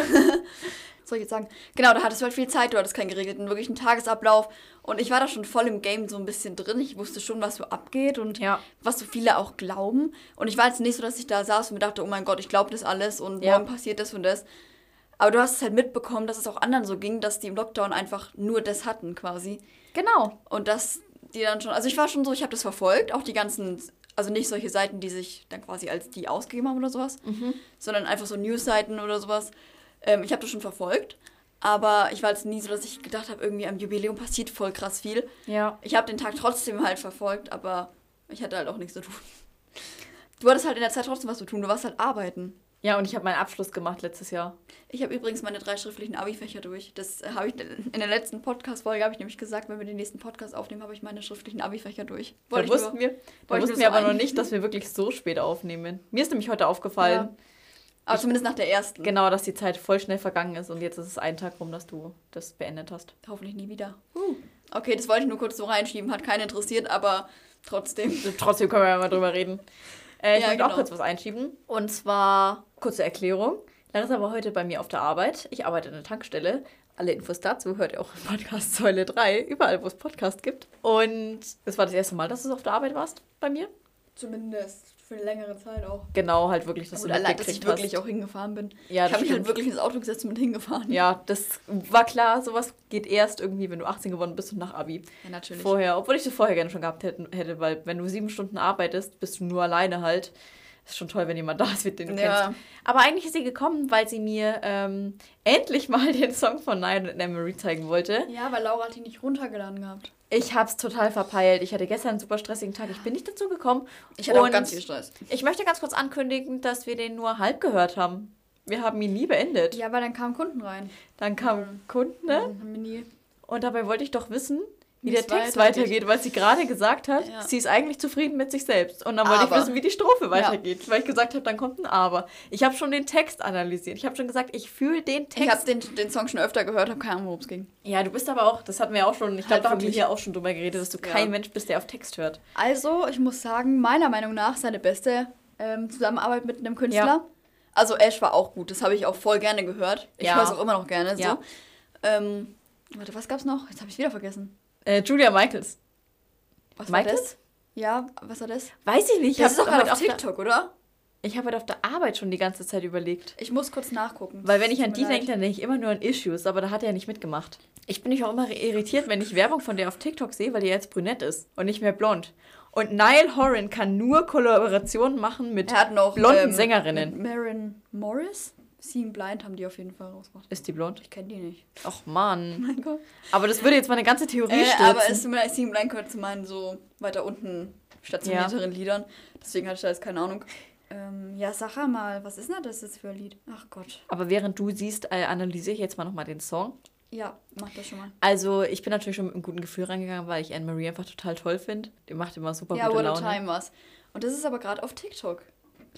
Soll ich jetzt sagen? Genau, da hattest du halt viel Zeit, du hattest keinen geregelten, wirklichen Tagesablauf. Und ich war da schon voll im Game so ein bisschen drin. Ich wusste schon, was so abgeht und Ja. was so viele auch glauben. Und ich war jetzt nicht so, dass ich da saß und mir dachte, oh mein Gott, ich glaube das alles und Ja. morgen passiert das und das. Aber du hast es halt mitbekommen, dass es auch anderen so ging, dass die im Lockdown einfach nur das hatten quasi. Genau. Und dass die dann schon, also ich war schon so, ich habe das verfolgt, auch die ganzen, also nicht solche Seiten, die sich dann quasi als die ausgegeben haben oder sowas, sondern einfach so News-Seiten oder sowas. Ähm, ich habe das schon verfolgt, aber ich war jetzt nie so, dass ich gedacht habe, irgendwie am Jubiläum passiert voll krass viel. Ja. Ich habe den Tag trotzdem halt verfolgt, aber ich hatte halt auch nichts zu tun. Du hattest halt in der Zeit trotzdem was zu tun, du warst halt arbeiten. Ja, und ich habe meinen Abschluss gemacht letztes Jahr. Ich habe übrigens meine drei schriftlichen Abi-Fächer durch. Das äh, habe ich in der letzten Podcast-Folge habe ich nämlich gesagt, wenn wir den nächsten Podcast aufnehmen, habe ich meine schriftlichen Abi-Fächer durch. Da Wollte ich wussten wir, da ich wussten wir aber noch nicht, dass wir wirklich so spät aufnehmen. Mir ist nämlich heute aufgefallen, Ja. Aber zumindest nach der ersten. genau, dass die Zeit voll schnell vergangen ist und jetzt ist es ein Tag rum, dass du das beendet hast. Hoffentlich nie wieder. Okay, das wollte ich nur kurz so reinschieben. Hat keinen interessiert, aber trotzdem. Trotzdem können wir ja mal drüber reden. Äh, ich Ja, möchte auch genau. kurz was einschieben. Und zwar, kurze Erklärung. Larissa war heute bei mir auf der Arbeit. Ich arbeite in der Tankstelle. Alle Infos dazu hört ihr auch im Podcast Säule 3, überall, wo es Podcast gibt. Und es war das erste Mal, dass du auf der Arbeit warst bei mir. Zumindest für eine längere Zeit auch. Genau, halt wirklich, dass Gut, du allein, dass ich mitgekriegt wirklich hast. auch hingefahren bin. Ja, ich habe mich halt wirklich ins Auto gesetzt und bin hingefahren. Ja, das war klar, sowas geht erst irgendwie, wenn du 18 geworden bist und nach Abi. Ja, natürlich. Vorher, obwohl ich das vorher gerne schon gehabt hätte, weil wenn du sieben Stunden arbeitest, bist du nur alleine halt. Ist schon toll, wenn jemand da ist, mit dem du Ja. kennst. Aber eigentlich ist sie gekommen, weil sie mir ähm, endlich mal [laughs] den Song von Night and Emery zeigen wollte. Ja, weil Laura hat ihn nicht runtergeladen gehabt. Ich hab's total verpeilt. Ich hatte gestern einen super stressigen Tag. Ich bin nicht dazu gekommen. Ich hatte auch ganz viel Stress. Ich möchte ganz kurz ankündigen, dass wir den nur halb gehört haben. Wir haben ihn nie beendet. Ja, weil dann kamen Kunden rein. Dann kamen Kunden, ne? Dann haben wir nie. Und dabei wollte ich doch wissen, wie der Text weitergeht. weitergeht, weil sie gerade gesagt hat, Ja. sie ist eigentlich zufrieden mit sich selbst. Und dann wollte Aber. ich wissen, wie die Strophe weitergeht, weil ich gesagt habe, dann kommt ein Aber. Ich habe schon den Text analysiert. Ich habe schon gesagt, ich fühle den Ich habe Text. den, den Song schon öfter gehört, habe keine Ahnung, worum es ging. Ja, du bist aber auch, das hatten wir auch schon, ich glaube, Halt da haben wir hier auch schon drüber geredet, dass du Ja. kein Mensch bist, der auf Text hört. Also, ich muss sagen, meiner Meinung nach seine beste ähm, Zusammenarbeit mit einem Künstler. Ja. Also Ash war auch gut, das habe ich auch voll gerne gehört. Ich Ja. höre es auch immer noch gerne. Ja. So. Ähm, warte, was gab's noch? Jetzt habe ich wieder vergessen. Äh, Julia Michaels. Was war Michaels? das? Ja, was war das? Weiß ich nicht. Ich Das ist habe doch gerade auf der, TikTok, oder? ich hab heute auf der Arbeit schon die ganze Zeit überlegt. Ich muss kurz nachgucken. Weil wenn ich an die denke, dann denke ich immer nur an Issues, aber da hat er ja nicht mitgemacht. Ich bin mich auch immer irritiert, wenn ich Werbung von der auf TikTok sehe, weil die jetzt brünett ist und nicht mehr blond. Und Niall Horan kann nur Kollaborationen machen mit Er hat noch blonden ähm, Sängerinnen. Marin Morris? Seeing Blind haben die auf jeden Fall rausgebracht. Ist die blond? Ich kenne die nicht. Och Mann. [laughs] Mein Gott. Aber das würde jetzt meine ganze Theorie Äh, stürzen. aber es Seeing Blind gehört zu meinen so weiter unten stationierteren Liedern. Deswegen hatte ich da jetzt keine Ahnung. Ähm, ja, sag mal, was ist denn das jetzt für ein Lied? Ach Gott. aber während du siehst, äh, analysiere ich jetzt mal nochmal den Song. Ja, mach das schon mal. Also ich bin natürlich schon mit einem guten Gefühl reingegangen, weil ich Anne-Marie einfach total toll finde. Die macht immer super ja, gute What a Laune. Time war's. Und das ist aber gerade auf TikTok.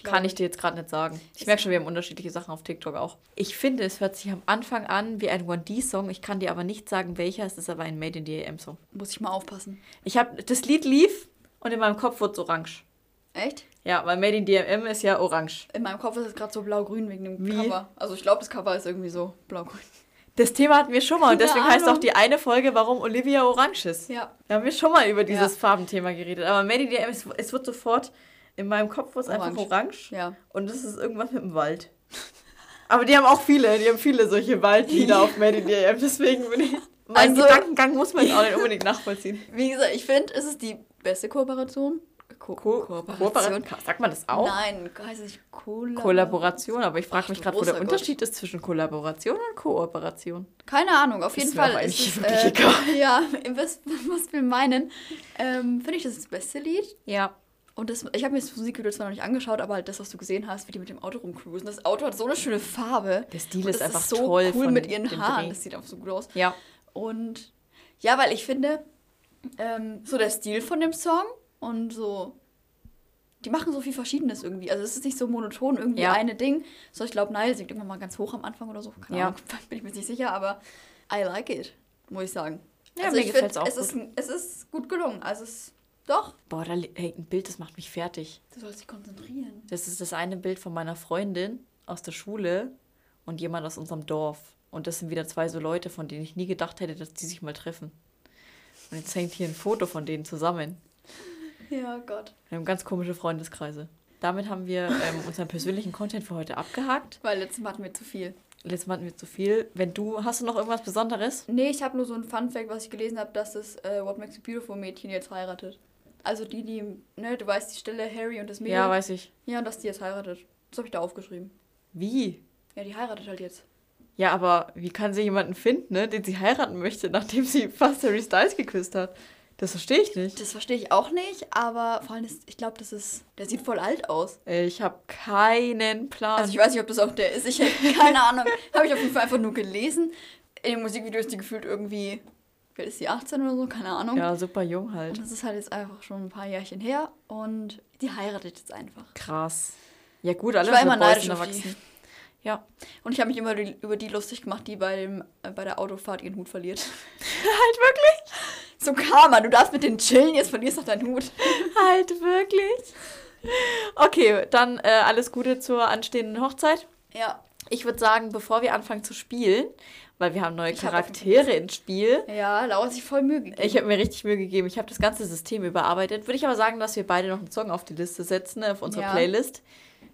Kann ich dir jetzt gerade nicht sagen. Ich merke schon, wir haben unterschiedliche Sachen auf TikTok auch. Ich finde, es hört sich am Anfang an wie ein 1D-Song. Ich kann dir aber nicht sagen, welcher. Es ist aber ein Made in DAM-Song. Muss ich mal aufpassen. Ich habe das Lied lief und in meinem Kopf wurde es orange. Echt? Ja, weil Made in DMM ist ja orange. In meinem Kopf ist es gerade so blau-grün wegen dem Wie? Cover. Also ich glaube, das Cover ist irgendwie so blau-grün. Das Thema hatten wir schon mal und Keine deswegen heißt auch Ahnung. die eine Folge, warum Olivia orange ist. Ja. Da haben wir schon mal über dieses Ja. Farbenthema geredet. Aber Made in DMM, es, es wird sofort in meinem Kopf wird es einfach Orange. Ja. Und das ist irgendwas mit dem Wald. [laughs] Aber die haben auch viele, die haben viele solche Waldlieder auf [laughs] DAM, deswegen bin ich. Mein Also- Gedankengang muss man jetzt auch nicht unbedingt nachvollziehen. [laughs] Wie gesagt, ich finde, es ist die beste Kooperation. Ko Kooperation. Sagt man das auch? Nein, heißt es nicht Kollaboration? Kollaboration, aber ich frage mich gerade, wo der großer Unterschied ist zwischen Kollaboration und Kooperation. Keine Ahnung, auf jeden Ist mir Fall ist es, wirklich äh, egal. Ja, was, was wir meinen. Ähm, Finde ich, das ist das beste Lied. Ja. Und das, ich habe mir das Musikvideo zwar noch nicht angeschaut, aber halt das, was du gesehen hast, wie die mit dem Auto rumcruisen. Das Auto hat so eine schöne Farbe. Der Stil ist einfach so toll cool mit ihren Haaren. Dreh. Das sieht auch so gut aus. Ja. Und ja, weil ich finde, ähm, so der Stil von dem Song und so, die machen so viel Verschiedenes irgendwie. Also es ist nicht so monoton irgendwie Ja. eine Ding. So, ich glaube, Nile singt immer mal ganz hoch am Anfang oder so. Keine Ja. Ahnung, [laughs] bin ich mir nicht sicher, aber I like it, muss ich sagen. Ja, also mir ich gefällt's find, auch es ist, es ist gut gelungen. Also es, doch, Boah, da hängt ein Bild, das macht mich fertig. du sollst dich konzentrieren. Das ist das eine Bild von meiner Freundin. aus der Schule und jemand aus unserem Dorf. Und das sind wieder zwei so Leute, von denen ich nie gedacht hätte, dass die sich mal treffen. Und jetzt hängt hier ein Foto von denen zusammen. Ja, Gott. Wir haben ganz komische Freundeskreise. Damit haben wir ähm, unseren persönlichen Content für heute abgehakt. Weil letztes Mal hatten wir zu viel. Letztes Mal hatten wir zu viel. Wenn du, hast du noch irgendwas Besonderes? Nee, ich habe nur so ein Fun-Fact, was ich gelesen habe, dass das äh, What Makes a Beautiful Mädchen jetzt heiratet. Also die, die, ne, du weißt die Stelle Harry und das Mädel. Ja, weiß ich. Ja, und dass die jetzt heiratet. Das habe ich da aufgeschrieben. Wie? Ja, die heiratet halt jetzt. Ja, aber wie kann sie jemanden finden, ne, den sie heiraten möchte, nachdem sie [laughs] fast Harry Styles geküsst hat? Das verstehe ich nicht. Das verstehe ich auch nicht, aber vor allem, ist, ich glaube, das ist, der sieht voll alt aus. Ich habe keinen Plan. Also ich weiß nicht, ob das auch der ist. Ich hätte keine Ahnung. Habe ich auf jeden Fall einfach nur gelesen. In den Musikvideos ist die gefühlt irgendwie, wie ist die 18 oder so? Keine Ahnung. ja, super jung halt. Und das ist halt jetzt einfach schon ein paar Jährchen her und die heiratet jetzt einfach. Krass. Ja gut, alle Ich war immer neidisch erwachsen. Ja. Und ich habe mich immer über die lustig gemacht, die bei, dem, äh, bei der Autofahrt ihren Hut verliert. [laughs] halt wirklich? So Karma, du darfst mit denen chillen, jetzt verlierst du deinen Hut. Halt wirklich? Okay, dann äh, alles Gute zur anstehenden Hochzeit. Ja. Ich würde sagen, bevor wir anfangen zu spielen, weil wir haben neue Ich hab Charaktere ins Spiel. Ja, Laura hat sich voll Mühe gegeben. Ich habe mir richtig Mühe gegeben. Ich habe das ganze System überarbeitet. Würde ich aber sagen, dass wir beide noch einen Song auf die Liste setzen, ne, auf unsere Ja. Playlist.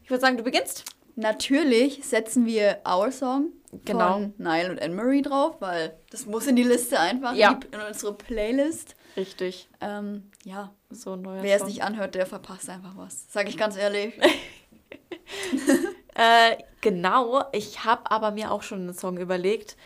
Ich würde sagen, du beginnst. Natürlich setzen wir Our Song Genau. von Nile und Anne-Marie drauf, weil das muss in die Liste einfach, Ja. in, unsere Playlist. Richtig. Ähm, ja, So ein neuer wer es nicht anhört, der verpasst einfach was. Sag ich ganz ehrlich. [laughs] Äh, genau, ich habe aber mir auch schon einen Song überlegt.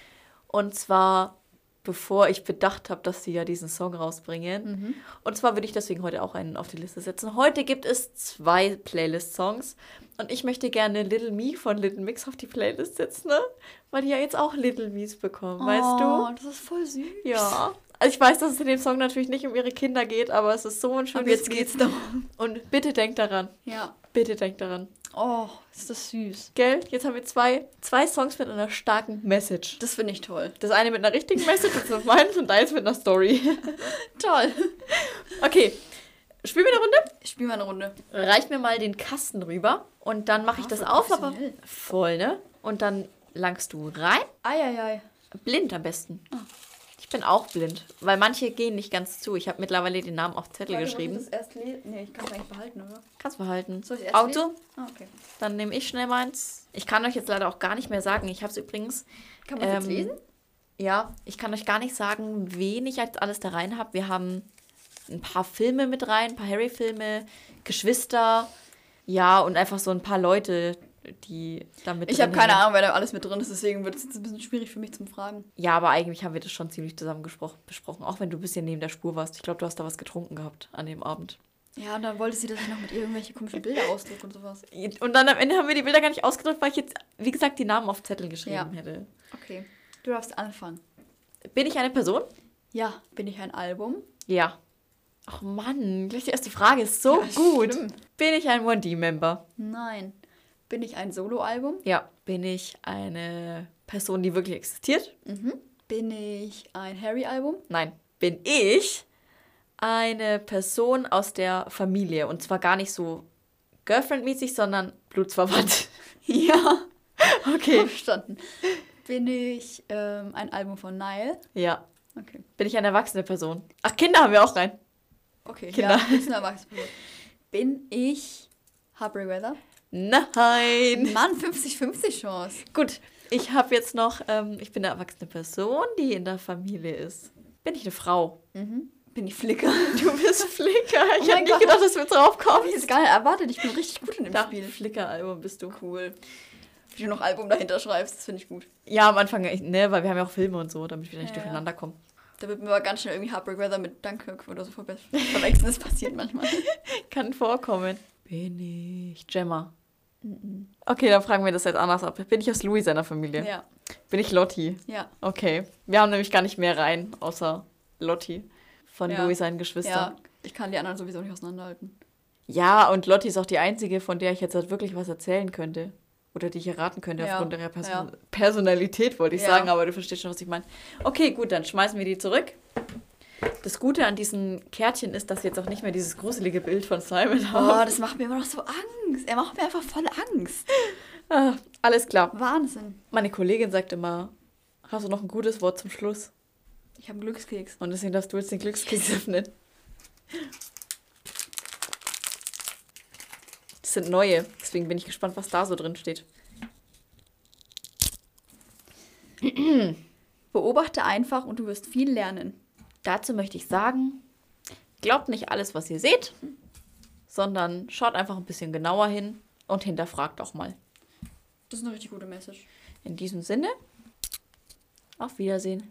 Und zwar, bevor ich bedacht habe, dass sie ja diesen Song rausbringen. Und zwar würde ich deswegen heute auch einen auf die Liste setzen. Heute gibt es zwei Playlist-Songs. Und ich möchte gerne Little Me von Little Mix auf die Playlist setzen, ne? Weil die ja jetzt auch Little Me's bekommen, weißt du? Oh, das ist voll süß. Ja. Also ich weiß, dass es in dem Song natürlich nicht um ihre Kinder geht, aber es ist so ein schönes Aber jetzt Lied. geht's darum. Und bitte denkt daran. Ja. Bitte denkt daran. Oh, ist das süß. Gell? Jetzt haben wir zwei, zwei Songs mit einer starken Message. Das finde ich toll. Das eine mit einer richtigen Message, das ist meins und deins mit einer Story. [laughs] Toll. Okay. Spielen wir eine Runde? Ich spiele mal eine Runde. Reich mir mal den Kasten rüber und dann mache ich Ah, das auf, aber voll, ne? Und dann langst du rein. Eieiei. Blind am besten. Ah. Ich bin auch blind, weil manche gehen nicht ganz zu. Ich habe mittlerweile den Namen auf Zettel Warte, geschrieben. Ich das erst? Nee, ich kann es eigentlich behalten, oder? Kannst behalten. Soll ich erst Auto? Ah, okay. dann nehme ich schnell meins. Ich kann euch jetzt leider auch gar nicht mehr sagen. Ich habe es übrigens Kann man Ähm, jetzt lesen? Ja, ich kann euch gar nicht sagen, wen ich jetzt alles da rein habe. Wir haben ein paar Filme mit rein, ein paar Harry-Filme, Geschwister, ja, und einfach so ein paar Leute, die da mit Ich habe keine. Ahnung, wer da alles mit drin ist, deswegen wird es jetzt ein bisschen schwierig für mich zum Fragen. Ja, aber eigentlich haben wir das schon ziemlich zusammen besprochen, auch wenn du ein bisschen neben der Spur warst. Ich glaube, du hast da was getrunken gehabt an dem Abend. Ja, und dann wollte sie, dass ich noch mit ihr irgendwelche komischen Bilder ausdrucke und sowas. Und dann am Ende haben wir die Bilder gar nicht ausgedrückt, weil ich jetzt, wie gesagt, die Namen auf Zettel geschrieben Ja. hätte. Okay. Du darfst anfangen. Bin ich eine Person? Ja, bin ich ein Album? Ja. Ach Mann, gleich die erste Frage ist so Ja, gut. schlimm. Bin ich ein 1D-Member? Nein. Bin ich ein Soloalbum? Ja. Bin ich eine Person, die wirklich existiert? Mhm. Bin ich ein Harry-Album? Nein. Bin ich eine Person aus der Familie? Und zwar gar nicht so Girlfriend-mäßig, sondern blutsverwandt. [laughs] Ja. [laughs] Okay. Verstanden. Bin ich ähm, ein Album von Nile? Ja. Okay. Bin ich eine erwachsene Person? Ach, Kinder haben wir auch rein. Okay, Kinder. ja, ist eine erwachsene Person. Bin ich Heartbreak Weather? Nein. Mann, 50-50 Chance. Gut, ich habe jetzt noch, ähm, ich bin eine erwachsene Person, die in der Familie ist. Bin ich eine Frau? Mhm. Bin ich Flicker? [laughs] Du bist Flicker. Ich Oh hätte nicht gedacht, dass wir drauf kommen. ich jetzt gar nicht erwartet. Ich bin richtig gut in dem Da, Spiel. Flicker-Album bist du. Cool. Wie du noch Album dahinter schreibst, das finde ich gut. Ja, am Anfang, ne, weil wir haben ja auch Filme und so, damit wir nicht Ja, durcheinander kommen. Da wird mir aber ganz schnell irgendwie Heartbreak Weather mit Dunkirk oder so verwechseln. Das passiert manchmal. [laughs] Kann vorkommen. Bin ich Gemma? Okay, dann fragen wir das jetzt anders ab. Bin ich aus Louis seiner Familie? Ja, Bin ich Lotti? ja. Okay. Wir haben nämlich gar nicht mehr rein, außer Lotti. Von Ja. Louis seinen Ja, Geschwistern. ich kann die anderen sowieso nicht auseinanderhalten. Ja. und Lotti ist auch die einzige, von der ich jetzt halt wirklich was erzählen könnte. Oder die ich erraten könnte Ja. aufgrund ihrer Person Ja. Personalität, wollte ich Ja. sagen, aber du verstehst schon, was ich meine. Okay, gut, dann schmeißen wir die zurück. Das Gute an diesen Kärtchen ist, dass jetzt auch nicht mehr dieses gruselige Bild von Simon Oh, haben. das macht mir immer noch so Angst. Er macht mir einfach voll Angst. Ah, Alles klar. Wahnsinn. Meine Kollegin sagt immer, hast du noch ein gutes Wort zum Schluss? Ich habe einen Glückskeks. Und deswegen darfst du jetzt den Glückskeks [laughs] öffnen. Das sind neue, deswegen bin ich gespannt, was da so drin steht. Beobachte einfach und du wirst viel lernen. Dazu möchte ich sagen, glaubt nicht alles, was ihr seht, sondern schaut einfach ein bisschen genauer hin und hinterfragt auch mal. Das ist eine richtig gute Message. In diesem Sinne, auf Wiedersehen.